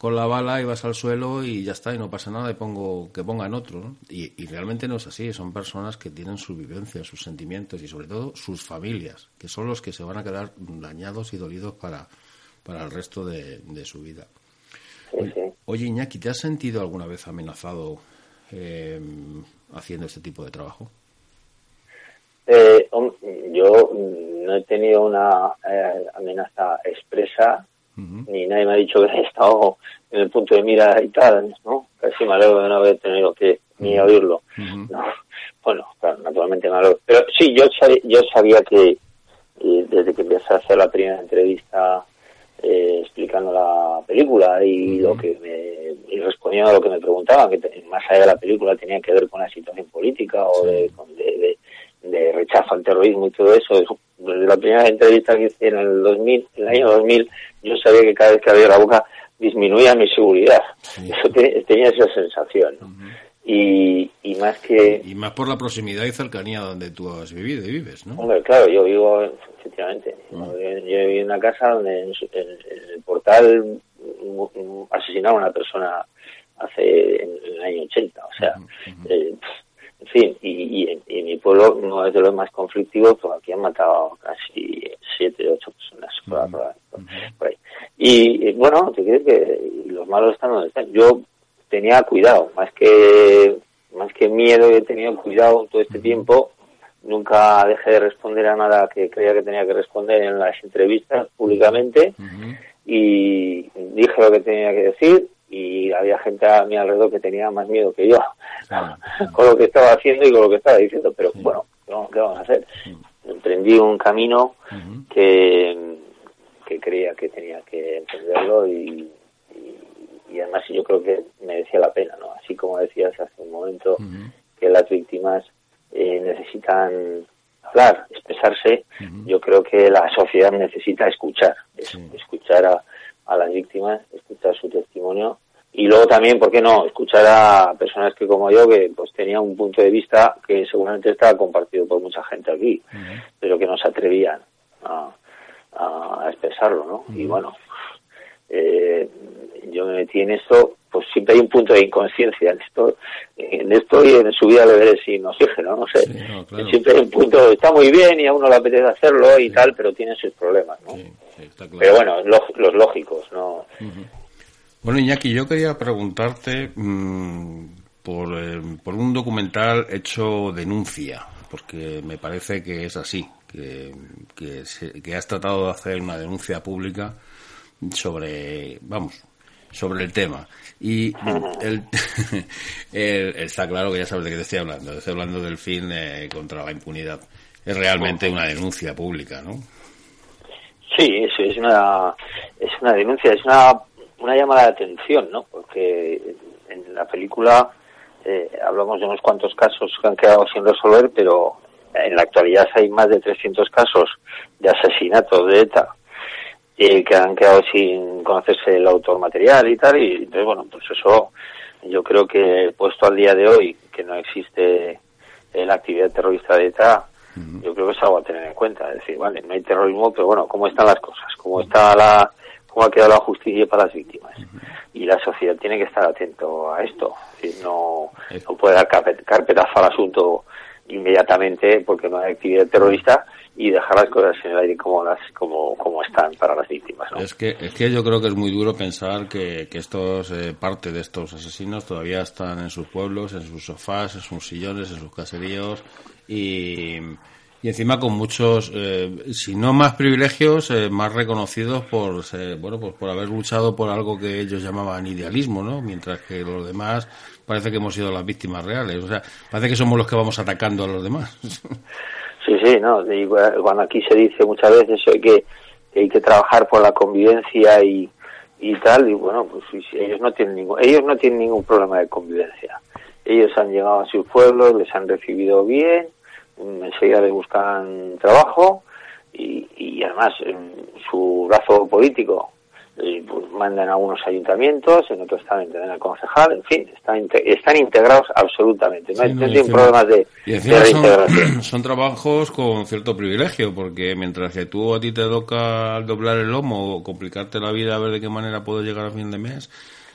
con la bala y vas al suelo y ya está, y no pasa nada, y pongo que pongan otro. Y, realmente no es así, son personas que tienen su vivencia, sus sentimientos y sobre todo sus familias, que son los que se van a quedar dañados y dolidos para, para el resto de, su vida. Oye, Iñaki, ¿te has sentido alguna vez amenazado eh, haciendo este tipo de trabajo? Eh, yo no he tenido una eh, amenaza expresa ni nadie me ha dicho que he estado en el punto de mira y tal, ¿no? Casi me alegro de no haber tenido que ni oírlo. Bueno, claro, naturalmente me alegro. Pero sí, yo sabía, yo sabía que desde que empecé a hacer la primera entrevista eh, explicando la película y lo que me, y respondiendo a lo que me preguntaban, que más allá de la película tenía que ver con la situación política o de, de, rechazo al terrorismo y todo eso. Desde la primera entrevista que hice en el 2000, en el año 2000, yo sabía que cada vez que abría la boca disminuía mi seguridad. Eso tenía esa sensación. Y, y, más que... Y más por la proximidad y cercanía donde tú has vivido y vives, ¿no? Hombre, claro, yo vivo, efectivamente, yo, vivo en una casa donde en, el portal asesinaron a una persona hace en, el año 80, o sea, eh, en fin, y, y, en mi pueblo no es de los más conflictivos, porque aquí han matado casi siete, ocho personas por, ahí. Y, bueno, te quiero que los malos están donde están. Yo tenía cuidado, más que más que miedo he tenido cuidado todo este tiempo. Nunca dejé de responder a nada que creía que tenía que responder en las entrevistas públicamente y dije lo que tenía que decir y había gente a mi alrededor que tenía más miedo que yo con lo que estaba haciendo y con lo que estaba diciendo, pero bueno, ¿qué vamos a hacer? Emprendí un camino que, que creía que tenía que entenderlo y, y además yo creo que merecía la pena, ¿no? Así como decías hace un momento que las víctimas eh, necesitan hablar, expresarse, yo creo que la sociedad necesita escuchar, escuchar a, a, las víctimas, escuchar su testimonio y luego también, ¿por qué no?, escuchar a personas que como yo, que pues tenían un punto de vista que seguramente estaba compartido por mucha gente aquí, pero que no se atrevían a, a expresarlo, ¿no? Y bueno, eh, yo me metí en esto, pues siempre hay un punto de inconsciencia en esto, en esto y en subida de deberes sin oxígeno, no sé. Siempre hay un punto, está muy bien y a uno le apetece hacerlo y tal, pero tiene sus problemas, ¿no? Pero bueno, los, lógicos, ¿no? Bueno, Iñaki, yo quería preguntarte mm, por, eh, por un documental hecho denuncia, porque me parece que es así, que, que, que has tratado de hacer una denuncia pública sobre, vamos, sobre el tema. Y el, está claro que ya sabes de qué te estoy hablando. Estoy hablando del fin eh, contra la impunidad. Es realmente una denuncia pública, ¿no? Sí, sí, es una, es una denuncia, es una, una llamada de atención, ¿no? Porque en la película eh, hablamos de unos cuantos casos que han quedado sin resolver, pero en la actualidad hay más de 300 casos de asesinatos de ETA que han quedado sin conocerse el autor material y tal, y entonces, bueno, pues eso yo creo que puesto al día de hoy que no existe la actividad terrorista de ETA, yo creo que es algo a tener en cuenta, es decir, vale, no hay terrorismo, pero bueno, ¿cómo están las cosas? ¿Cómo está la, cómo ha quedado la justicia para las víctimas? Y la sociedad tiene que estar atento a esto, es decir, no, no puede dar carpetazo al asunto inmediatamente porque no hay actividad terrorista y dejar las cosas en el aire como las como, como están para las víctimas. Es que es que yo creo que es muy duro pensar que, que estos eh, parte de estos asesinos todavía están en sus pueblos, en sus sofás, en sus sillones, en sus caseríos y, y encima con muchos, eh, si no más privilegios, eh, más reconocidos por bueno pues por haber luchado por algo que ellos llamaban idealismo, ¿no? Mientras que los demás parece que hemos sido las víctimas reales. O sea, parece que somos los que vamos atacando a los demás. Sí, sí, no. cuando aquí se dice muchas veces que, hay que trabajar por la convivencia y, y tal, y bueno, pues ellos no tienen ningún, ellos no tienen ningún problema de convivencia. Ellos han llegado a sus pueblos, les han recibido bien, enseguida les buscan trabajo y, y además su brazo político pues mandan a algunos ayuntamientos, en otros también tienen el concejal, en fin, están, están integrados absolutamente, no, tienen problemas de, reintegración. Son, trabajos con cierto privilegio, porque mientras que tú a ti te toca doblar el lomo o complicarte la vida a ver de qué manera puedo llegar a fin de mes,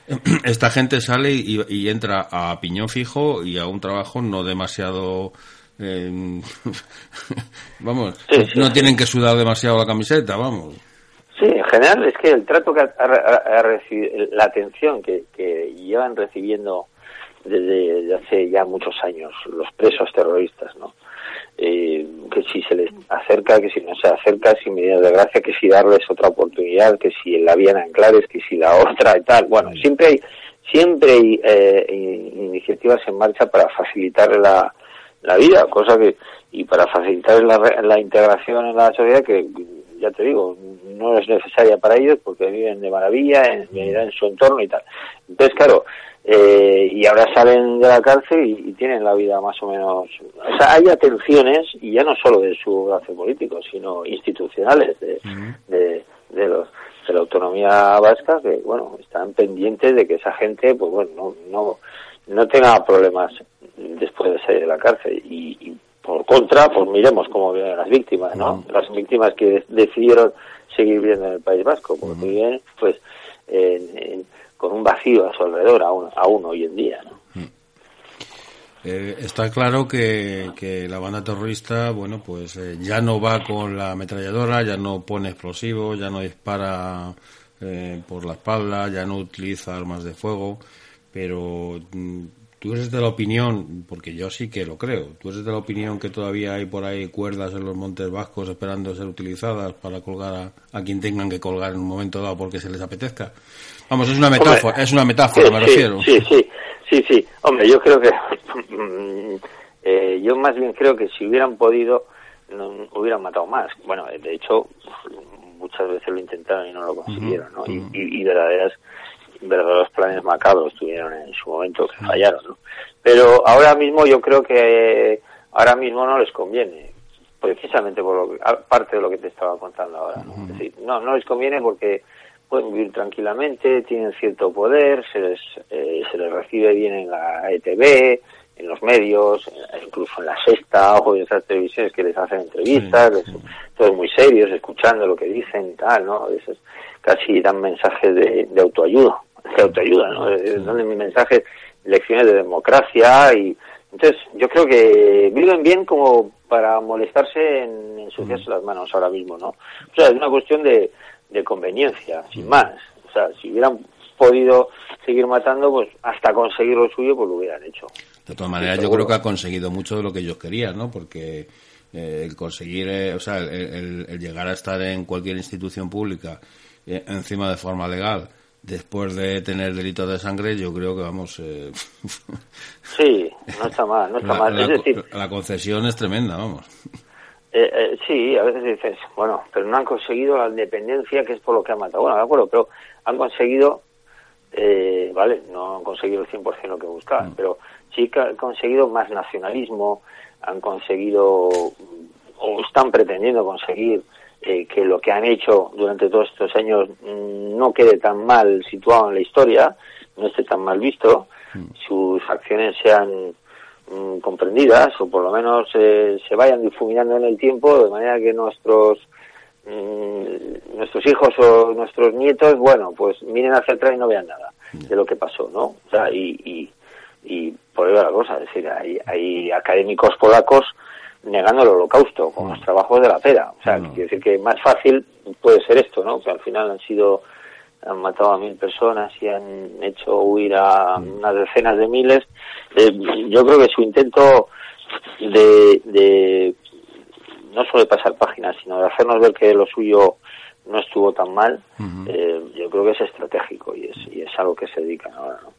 esta gente sale y, entra a piñón fijo y a un trabajo no demasiado eh, vamos, no tienen que sudar demasiado la camiseta, vamos. Sí, en general es que el trato que ha, recibido, la atención que, llevan recibiendo desde, hace ya muchos años los presos terroristas, ¿no? eh, que si se les acerca, que si no se acerca, sin medidas de gracia, que si darles otra oportunidad, que si la vía en Anclares, que si la otra y tal. Bueno, siempre hay, siempre hay eh, iniciativas en marcha para facilitar la, la vida, cosa que, y para facilitar la, la integración en la sociedad que, ya te digo, no es necesaria para ellos porque viven de maravilla en, en su entorno y tal. Entonces, claro, eh, y ahora salen de la cárcel y, tienen la vida más o menos. O sea, hay atenciones, y ya no solo de su brazo político, sino institucionales de, de, los de la autonomía vasca que bueno están pendientes de que esa gente pues bueno no no, no tenga problemas después de salir de la cárcel y, por contra pues miremos cómo viven las víctimas no las víctimas que decidieron seguir viviendo en el País Vasco porque muy bien pues en con un vacío a su alrededor aún, aún hoy en día. ¿no? Eh, está claro que, que, la banda terrorista, bueno, pues eh, ya no va con la ametralladora, ya no pone explosivos, ya no dispara eh, por la espalda, ya no utiliza armas de fuego, pero mm, tú eres de la opinión, porque yo sí que lo creo, tú eres de la opinión que todavía hay por ahí cuerdas en los montes vascos esperando ser utilizadas para colgar a quien tengan que colgar en un momento dado porque se les apetezca. Vamos, es una metáfora, es una metáfora, me refiero. Sí, sí, sí, sí. Hombre, yo creo que, eh, yo más bien creo que si hubieran podido, no, hubieran matado más. Bueno, de hecho, muchas veces lo intentaron y no lo consiguieron, ¿no? y, y, verdaderas, verdaderos planes macabros tuvieron en su momento que fallaron, ¿no? Pero ahora mismo yo creo que ahora mismo no les conviene precisamente por lo que, parte de lo que te estaba contando ahora. ¿no? Es decir, no, no les conviene porque pueden vivir tranquilamente, tienen cierto poder, se les, eh, se les recibe bien en la ETV, en los medios, incluso en la sexta o en esas televisiones que les hacen entrevistas, todos muy serios, escuchando lo que dicen tal, ¿no? Eso casi dan mensajes de, autoayuda, de autoayuda, ¿no? Dan mensajes, lecciones de democracia y entonces yo creo que viven bien como para molestarse en ensuciarse las manos ahora mismo, ¿no? O sea, es una cuestión de, de conveniencia, sin más. O sea, si hubieran podido seguir matando, pues hasta conseguir lo suyo, pues lo hubieran hecho. De todas maneras, yo creo que ha conseguido mucho de lo que ellos querían, ¿no? Porque eh, el conseguir, eh, o sea, el, llegar a estar en cualquier institución pública eh, encima de forma legal, después de tener delitos de sangre, yo creo que vamos. sí, no está mal, no está mal. Es decir, la concesión es tremenda, vamos. Eh, eh, sí, a veces dices, bueno, pero no han conseguido la independencia, que es por lo que han matado. Bueno, de acuerdo, pero han conseguido, eh, vale, no han conseguido el 100% lo que buscaban, mm. pero sí que han conseguido más nacionalismo, han conseguido, o están pretendiendo conseguir eh, que lo que han hecho durante todos estos años mm, no quede tan mal situado en la historia, no esté tan mal visto, mm. sus acciones sean Mm, comprendidas o por lo menos eh, se vayan difuminando en el tiempo de manera que nuestros mm, nuestros hijos o nuestros nietos bueno pues miren hacia atrás y no vean nada de lo que pasó no o sea y, y, y por ahí la cosa es decir hay, hay académicos polacos negando el holocausto con los trabajos de la pera o sea quiere decir que más fácil puede ser esto no que al final han sido han matado a mil personas y han hecho huir a unas decenas de miles. Eh, yo creo que su intento de, de no solo de pasar páginas, sino de hacernos ver que lo suyo no estuvo tan mal, eh, yo creo que es estratégico y es, y es algo que se dedican ahora. ¿no?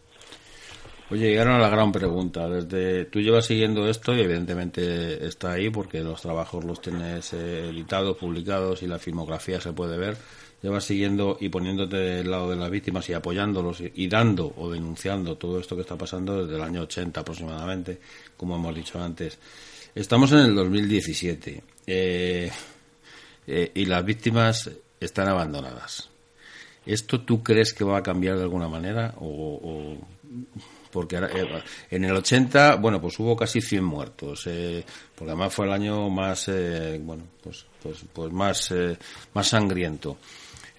Oye, llegaron a la gran pregunta. Desde tú llevas siguiendo esto y evidentemente está ahí porque los trabajos los tienes eh, editados, publicados y la filmografía se puede ver llevas siguiendo y poniéndote del lado de las víctimas y apoyándolos y, dando o denunciando todo esto que está pasando desde el año 80 aproximadamente, como hemos dicho antes. Estamos en el 2017 eh, eh, y las víctimas están abandonadas. ¿Esto tú crees que va a cambiar de alguna manera? O, porque eh, en el 80, bueno, pues hubo casi 100 muertos, porque además fue el año más, bueno, pues, pues, pues más, más sangriento.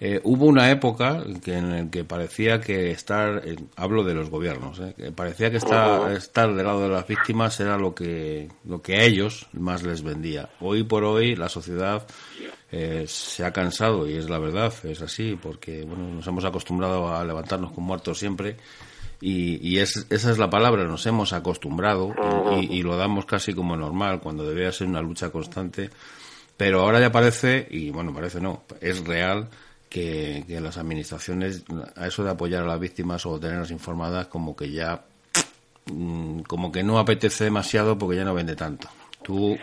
Eh, hubo una época que, en la que parecía que estar, hablo de los gobiernos, eh, que parecía que estar, estar del lado de las víctimas era lo que, lo que a ellos más les vendía. Hoy por hoy la sociedad eh, se ha cansado y es la verdad, es así, porque bueno, nos hemos acostumbrado a levantarnos con muertos siempre y, esa es la palabra, nos hemos acostumbrado y, lo damos casi como normal cuando debía ser una lucha constante. Pero ahora ya parece, y bueno, parece no, es real que, las administraciones, a eso de apoyar a las víctimas o tenerlas informadas, como que ya, mm, como que no apetece demasiado porque ya no vende tanto. ¿Tú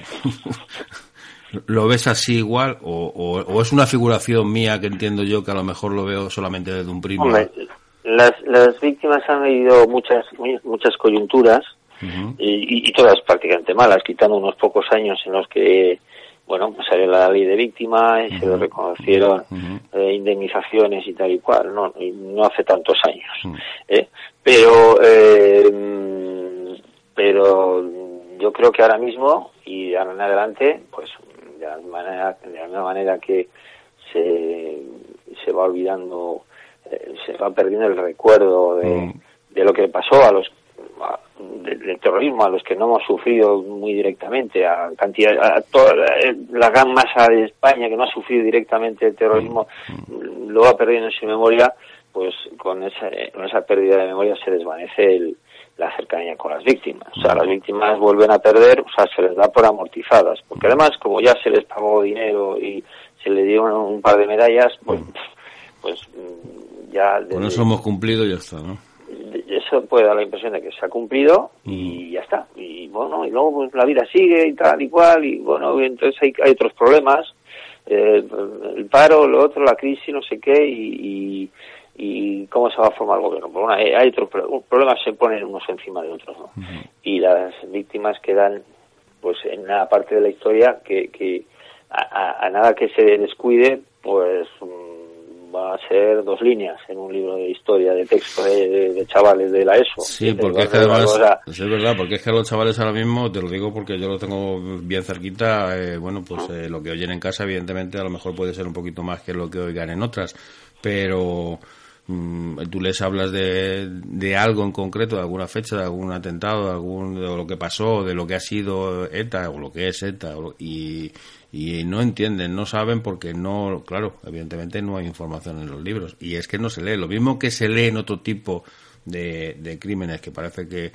lo ves así igual o, es una figuración mía que entiendo yo que a lo mejor lo veo solamente desde un primo? Las, las víctimas han vivido muchas, muchas coyunturas y, todas prácticamente malas, quitando unos pocos años en los que bueno, salió la ley de víctima y se le reconocieron eh, indemnizaciones y tal y cual, no, no hace tantos años. ¿eh? Pero, eh, pero yo creo que ahora mismo y ahora en adelante, pues de la, manera, de la misma manera que se, se va olvidando eh, se va perdiendo el recuerdo de, mm. de lo que pasó a los del terrorismo a los que no hemos sufrido muy directamente a cantidad a toda la, gran masa de España que no ha sufrido directamente el terrorismo mm. lo va perdiendo en su memoria pues con esa, con esa pérdida de memoria se desvanece la cercanía con las víctimas. O sea, las víctimas vuelven a perder, o sea, se les da por amortizadas. Porque además, como ya se les pagó dinero y se le dio un, par de medallas, pues, mm. pues con eso hemos cumplido y ya está, ¿no? Eso puede dar la impresión de que se ha cumplido y ya está. Y bueno, y luego pues, la vida sigue y tal y cual, y bueno, entonces hay, hay otros problemas, eh, el paro, lo otro, la crisis, no sé qué, y, y, cómo se va a formar el gobierno. Pues, bueno, hay, otros problemas, se ponen unos encima de otros, ¿no? Y las víctimas quedan, pues, en una parte de la historia que, que a, a nada que se descuide, pues va a ser dos líneas en un libro de historia, de texto de, chavales de la ESO. Sí, porque es que además, es verdad, porque es que los chavales ahora mismo, te lo digo porque yo lo tengo bien cerquita, eh, bueno, pues eh, lo que oyen en casa, evidentemente, a lo mejor puede ser un poquito más que lo que oigan en otras, pero mm, tú les hablas de, de algo en concreto, de alguna fecha, de algún atentado, de, algún, de lo que pasó, de lo que ha sido ETA o lo que es ETA, y y no entienden, no saben porque no, claro, evidentemente no hay información en los libros y es que no se lee. Lo mismo que se lee en otro tipo de, de crímenes que parece que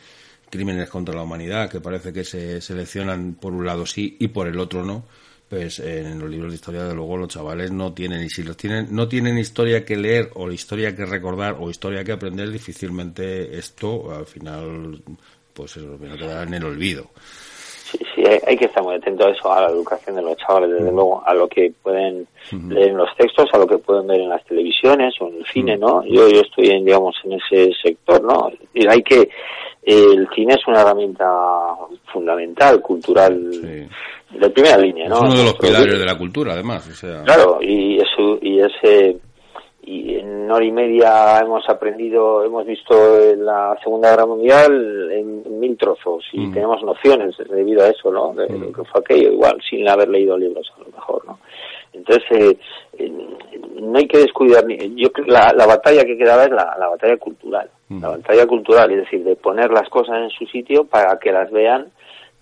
crímenes contra la humanidad que parece que se seleccionan por un lado sí y por el otro no pues en los libros de historia de luego los chavales no tienen y si los tienen no tienen historia que leer o historia que recordar o historia que aprender difícilmente esto al final pues se quedará en el olvido Sí, sí, hay, que estar muy atento a eso, a la educación de los chavales, desde luego, a lo que pueden leer en los textos, a lo que pueden ver en las televisiones o en el cine, ¿no? Yo, yo estoy, en, digamos, en ese sector, ¿no? Y hay que, el cine es una herramienta fundamental, cultural, de primera línea, ¿no? Es uno de los pilares de la cultura, además, o sea... Claro, y eso, y ese y en hora y media hemos aprendido, hemos visto la Segunda Guerra Mundial en mil trozos y mm. tenemos nociones debido a eso, ¿no? De lo mm. que fue aquello, igual, sin haber leído libros a lo mejor, ¿no? Entonces, eh, no hay que descuidar, yo creo que la, la batalla que quedaba es la, la batalla cultural, la mm. batalla cultural, es decir, de poner las cosas en su sitio para que las vean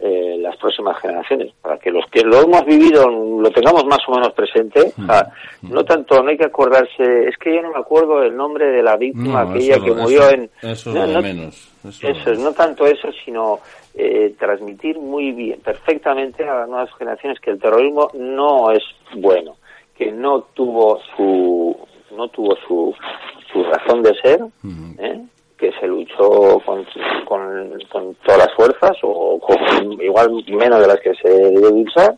eh, las próximas generaciones, para que los que lo hemos vivido lo tengamos más o menos presente. no tanto, no hay que acordarse, es que yo no me acuerdo el nombre de la víctima, aquella que murió en... Eso no, menos. Eso, no tanto eso, sino eh, transmitir muy bien, perfectamente a las nuevas generaciones que el terrorismo no es bueno, que no tuvo su no tuvo su, su razón de ser, ¿eh? Que se luchó con, con, todas las fuerzas o con igual menos de las que se debe usar,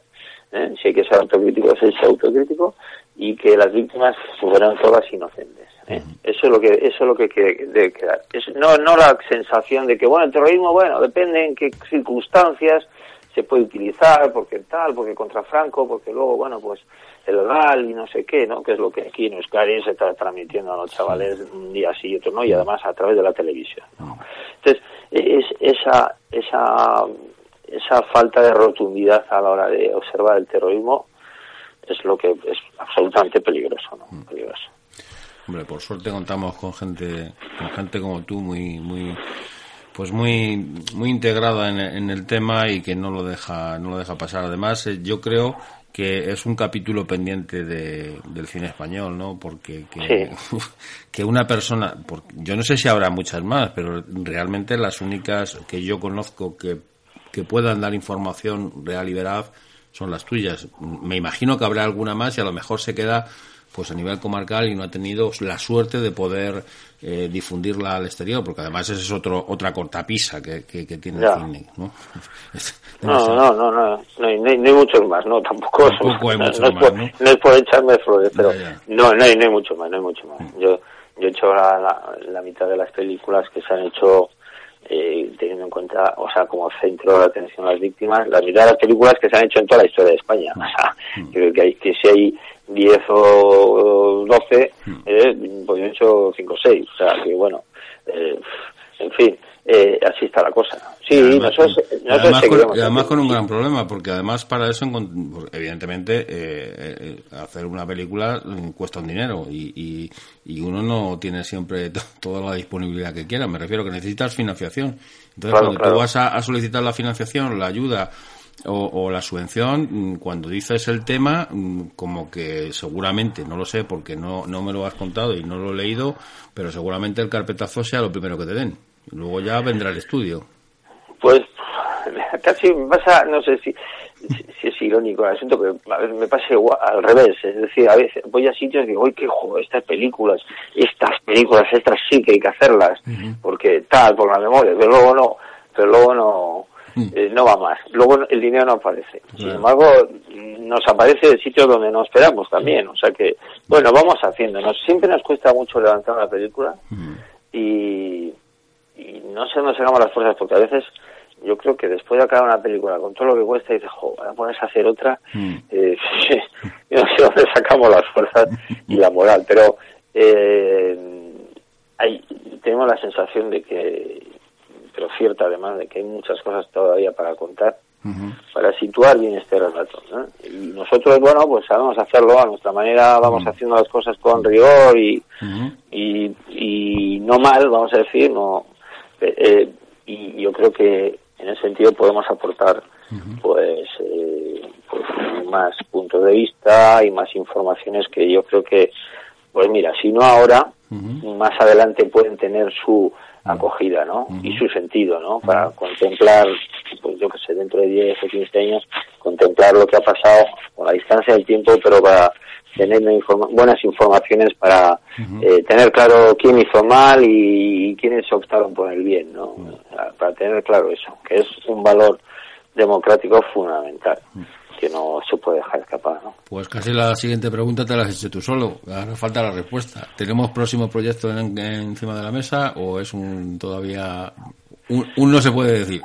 ¿eh? si hay que ser autocrítico, es autocrítico, y que las víctimas fueran todas inocentes. ¿eh? Eso es lo que eso es lo que debe quedar. no, no la sensación de que, bueno, el terrorismo, bueno, depende en qué circunstancias se puede utilizar, porque tal, porque contra Franco, porque luego, bueno, pues el GAL y no sé qué, ¿no? Que es lo que aquí en Euskadi se está transmitiendo a los chavales un día sí y otro no, y además a través de la televisión, Entonces, es esa, esa, esa falta de rotundidad a la hora de observar el terrorismo es lo que es absolutamente peligroso, ¿no? Mm. Peligroso. Hombre, por suerte contamos con gente, con gente como tú muy, muy, pues muy muy integrada en, el tema y que no lo deja no lo deja pasar además eh, yo creo que es un capítulo pendiente de, del cine español, ¿no? Porque que, que una persona, yo no sé si habrá muchas más, pero realmente las únicas que yo conozco que, que puedan dar información real y veraz son las tuyas. Me imagino que habrá alguna más y a lo mejor se queda pues a nivel comarcal y no ha tenido la suerte de poder eh, difundirla al exterior, porque además esa es otro, otra cortapisa que, que, tiene el cine, ¿no? no, no, no, no, no, hay, no, muchos más, no, tampoco, hay no, mucho más, por, ¿no? es por echarme flores, pero no, no hay, no hay mucho más, no hay mucho más. Yo, yo he hecho la, la mitad de las películas que se han hecho eh, teniendo en cuenta, o sea, como centro de atención a las víctimas, la mitad de las películas que se han hecho en toda la historia de España. O sea, creo que, hay, que si hay 10 o 12, eh, pues yo he hecho 5 o 6. O sea, que bueno, eh, en fin, eh, así está la cosa. Sí, además, nosotros, además, con, además con un gran problema, porque además para eso, evidentemente, eh, eh, hacer una película cuesta un dinero y, y, uno no tiene siempre toda la disponibilidad que quiera. Me refiero que necesitas financiación. Entonces, cuando tú vas a, solicitar la financiación, la ayuda o, la subvención, mm, cuando dices el tema, mm, como que seguramente, no lo sé porque no, no me lo has contado y no lo he leído, pero seguramente el carpetazo sea lo primero que te den. Luego ya vendrá el estudio. Pues casi me pasa, no sé si, si, es irónico el asunto, pero a veces me pasa igual, al revés. Es decir, a veces voy a sitios y digo, ¡ay, qué juego! Estas películas, estas películas estas sí que hay que hacerlas, porque tal, por la memoria, pero luego no, pero luego no. Eh, no va más. Luego el dinero no aparece. Sin embargo, nos aparece el sitio donde no esperamos también. O sea que, bueno, vamos haciendo. siempre nos cuesta mucho levantar una película y y no sé dónde sacamos las fuerzas, porque a veces yo creo que después de acabar una película con todo lo que cuesta, dices, jo, a ponerse a hacer otra, mm. eh, no sé dónde sacamos las fuerzas y la moral, pero eh, hay, tenemos la sensación de que, pero cierta además, de que hay muchas cosas todavía para contar, para situar bien este relato. Y nosotros, bueno, pues sabemos hacerlo a nuestra manera, vamos haciendo las cosas con rigor y, y, y no mal, vamos a decir, no eh, y yo creo que en ese sentido podemos aportar pues, eh, pues, más puntos de vista y más informaciones que yo creo que pues mira si no ahora más adelante pueden tener su acogida ¿no? y su sentido ¿no? para contemplar pues yo que sé dentro de 10 o 15 años contemplar lo que ha pasado con la distancia del tiempo pero para tener buenas informaciones para eh, tener claro quién hizo mal y, quiénes optaron por el bien, ¿no? Para tener claro eso, que es un valor democrático fundamental que no se puede dejar escapar, ¿no? Pues casi la siguiente pregunta te la has hecho tú solo, ahora falta la respuesta. ¿Tenemos próximo proyecto encima de la mesa o es un todavía un, no se puede decir.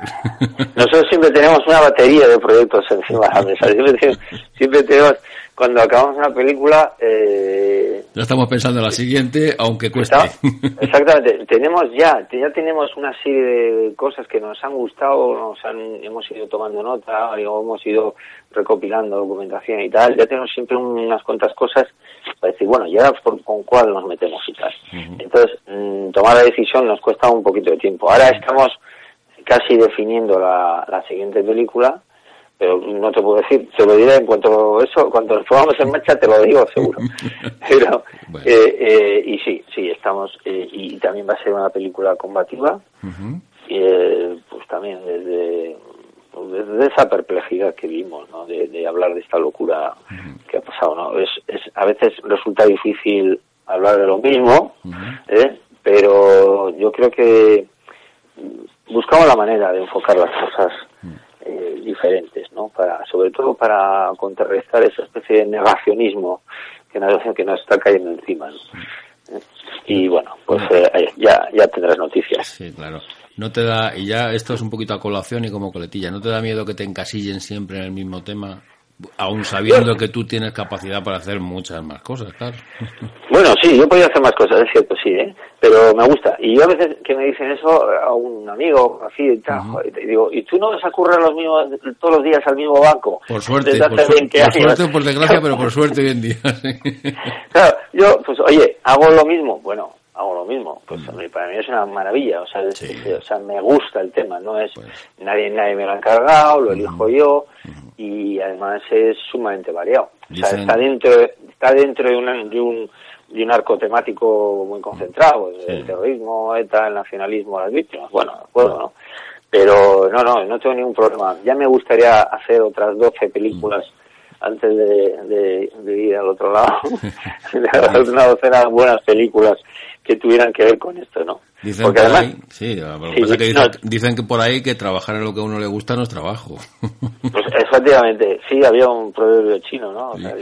Nosotros siempre tenemos una batería de proyectos encima de la mesa. siempre tenemos cuando acabamos una película... Eh, ya estamos pensando en la siguiente, aunque cueste. exactamente. tenemos ya, ya tenemos una serie de cosas que nos han gustado, nos han, hemos ido tomando nota, hemos ido recopilando documentación y tal. Ya tenemos siempre unas cuantas cosas para decir, bueno, ya con cuál nos metemos y tal. Entonces, mm, tomar la decisión nos cuesta un poquito de tiempo. Ahora estamos casi definiendo la, la siguiente película pero no te puedo decir, te lo diré en cuanto eso, cuando nos pongamos en marcha te lo digo seguro. pero, eh, eh, y sí, sí, estamos, eh, y también va a ser una película combativa, eh, pues también desde, desde esa perplejidad que vimos, ¿no? De, hablar de esta locura que ha pasado, ¿no? Es, es, a veces resulta difícil hablar de lo mismo, ¿eh? pero yo creo que buscamos la manera de enfocar las cosas eh, diferentes, ¿no? Para, sobre todo para contrarrestar esa especie de negacionismo que nos, que nos está cayendo encima, Y bueno, pues eh, ya, ya tendrás noticias. Sí, claro. No te da, y ya esto es un poquito a colación y como coletilla, ¿no te da miedo que te encasillen siempre en el mismo tema? Aún sabiendo que tú tienes capacidad para hacer muchas más cosas, claro. Bueno, sí, yo podría hacer más cosas, es cierto, sí, ¿eh? pero me gusta. Y yo a veces que me dicen eso a un amigo, así, y, tal, y digo, ¿y tú no vas a currar los mismos, todos los días al mismo banco? Por suerte, por, suerte o por desgracia, pero por suerte hoy en día. claro, yo, pues oye, hago lo mismo, bueno, hago lo mismo. Pues para mí es una maravilla, o sea, o sea, me gusta el tema, no es pues. nadie nadie me lo ha encargado, lo elijo yo y además es sumamente variado. O sea, está dentro está dentro de, de un de un arco temático muy concentrado, el terrorismo, ETA, el nacionalismo, las víctimas. Bueno, acuerdo, ¿no? Pero no, no, no tengo ningún problema. Ya me gustaría hacer otras 12 películas antes de, de, ir al otro lado, de una docena de buenas películas que tuvieran que ver con esto, ¿no? Dicen Porque además, ahí, sí, que dicen, que por ahí que trabajar en lo que a uno le gusta no es trabajo. Pues efectivamente, sí, había un proverbio chino, ¿no? O sea,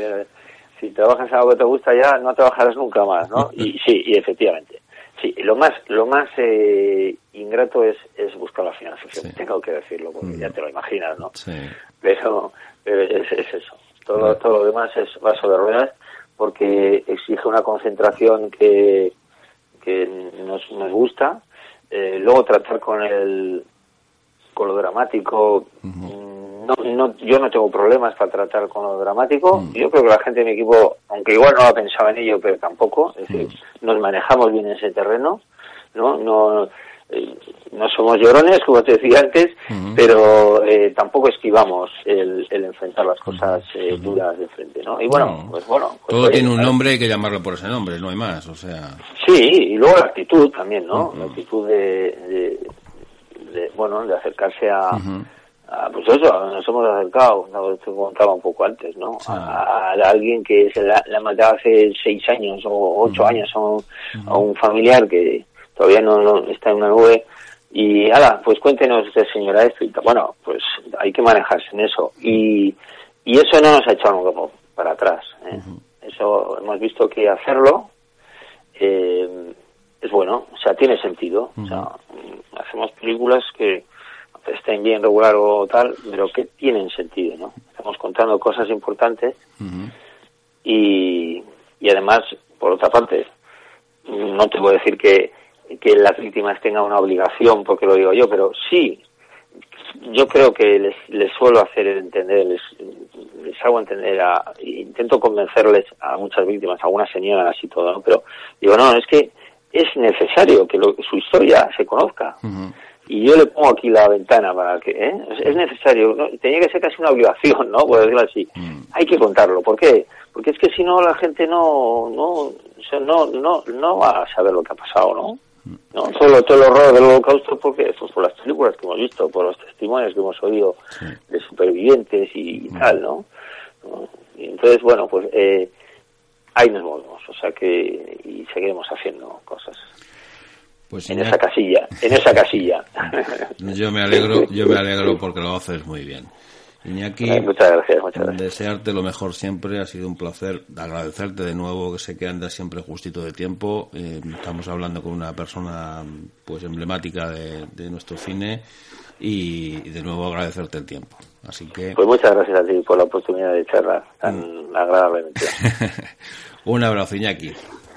si trabajas en algo que te gusta ya, no trabajarás nunca más, ¿no? Y sí, y efectivamente. Sí, lo más, lo más eh, ingrato es, es buscar la financiación, tengo que decirlo, porque ya te lo imaginas, ¿no? Sí. Pero, es, eso. Todo, todo lo demás es vaso de ruedas porque exige una concentración que, que nos, nos gusta. Eh, luego tratar con el con lo dramático no, no, yo no tengo problemas para tratar con lo dramático. Mm. Yo creo que la gente de mi equipo, aunque igual no ha pensado en ello, pero tampoco, es decir, nos manejamos bien en ese terreno, ¿no? No, eh, no somos llorones, como te decía antes, pero eh, tampoco esquivamos el, el, enfrentar las cosas eh, duras de frente, ¿no? Y bueno, pues bueno. Pues Todo tiene un nombre, hay que llamarlo por ese nombre, no hay más, o sea. Sí, y luego la actitud también, ¿no? La actitud de, de, bueno, de acercarse a, Ah, pues eso, nos hemos acercado, nos contaba un poco antes, ¿no? A, alguien que se la, la matado hace seis años o ocho años a un, familiar que todavía no, está en una nube y, ala, pues cuéntenos usted, señora, esto y. Bueno, pues hay que manejarse en eso y, y eso no nos ha echado nunca para atrás. ¿eh? Eso hemos visto que hacerlo eh, es bueno, o sea, tiene sentido. O sea, hacemos películas que estén bien regular o tal, pero que tienen sentido, ¿no? Estamos contando cosas importantes y, y además, por otra parte, no te voy a decir que, que las víctimas tengan una obligación, porque lo digo yo, pero sí, yo creo que les, les suelo hacer entender, les, les hago entender, a, intento convencerles a muchas víctimas, a algunas señoras y todo, ¿no? Pero digo, no, es que es necesario que lo, su historia se conozca y yo le pongo aquí la ventana para que ¿eh? es, necesario ¿no? tenía que ser casi una obligación no por decirlo así mm. hay que contarlo ¿por qué? porque es que si no la gente no no no no no va a saber lo que ha pasado no no solo todo el horror del holocausto porque pues por las películas que hemos visto por los testimonios que hemos oído de supervivientes y, mm. tal ¿no? Y entonces bueno pues eh, ahí nos movemos o sea que y seguiremos haciendo cosas pues en esa casilla, en esa casilla. Yo me alegro, yo me alegro porque lo haces muy bien. Iñaki, muchas gracias, muchas gracias. desearte lo mejor siempre, ha sido un placer agradecerte de nuevo que sé que andas siempre justito de tiempo. Eh, estamos hablando con una persona pues emblemática de, nuestro cine y, de nuevo agradecerte el tiempo. Así que pues muchas gracias a ti por la oportunidad de charlar tan mm. agradablemente. un abrazo Iñaki.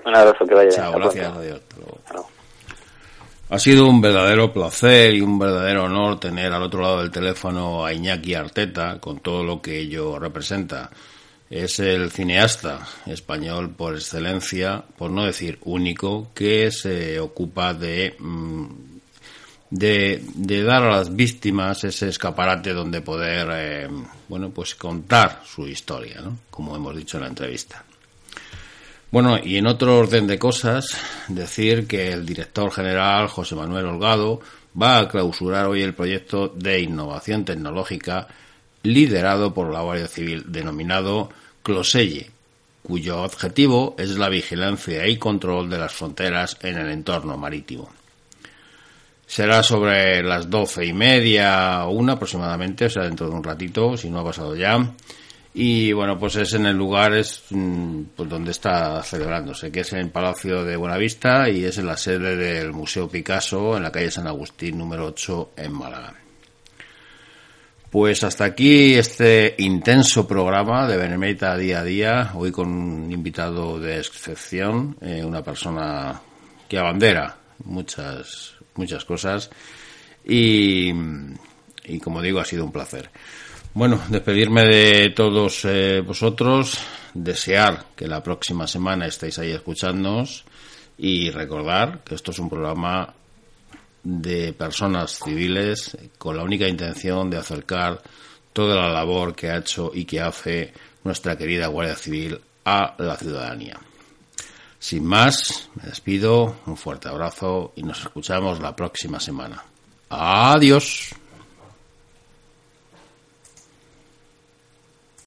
Un abrazo que vaya. Chao, gracias, adiós. Ha sido un verdadero placer y un verdadero honor tener al otro lado del teléfono a Iñaki Arteta con todo lo que ello representa. Es el cineasta español por excelencia, por no decir único, que se ocupa de, mm, de, dar a las víctimas ese escaparate donde poder, eh, bueno, pues contar su historia, ¿no? Como hemos dicho en la entrevista. Bueno, y en otro orden de cosas, decir que el director general, José Manuel Holgado, va a clausurar hoy el proyecto de innovación tecnológica liderado por la Guardia Civil denominado Closelle, cuyo objetivo es la vigilancia y control de las fronteras en el entorno marítimo. Será sobre las doce y media o una aproximadamente, o sea, dentro de un ratito, si no ha pasado ya, y bueno, pues es en el lugar es mm, pues donde está celebrándose, que es en el Palacio de Buenavista y es en la sede del Museo Picasso en la calle San Agustín número 8 en Málaga. Pues hasta aquí este intenso programa de Benemérita día a día, hoy con un invitado de excepción, eh, una persona que abandera muchas, muchas cosas y, y como digo ha sido un placer. Bueno, despedirme de todos eh, vosotros, desear que la próxima semana estéis ahí escuchándonos y recordar que esto es un programa de personas civiles con la única intención de acercar toda la labor que ha hecho y que hace nuestra querida Guardia Civil a la ciudadanía. Sin más, me despido, un fuerte abrazo y nos escuchamos la próxima semana. Adiós.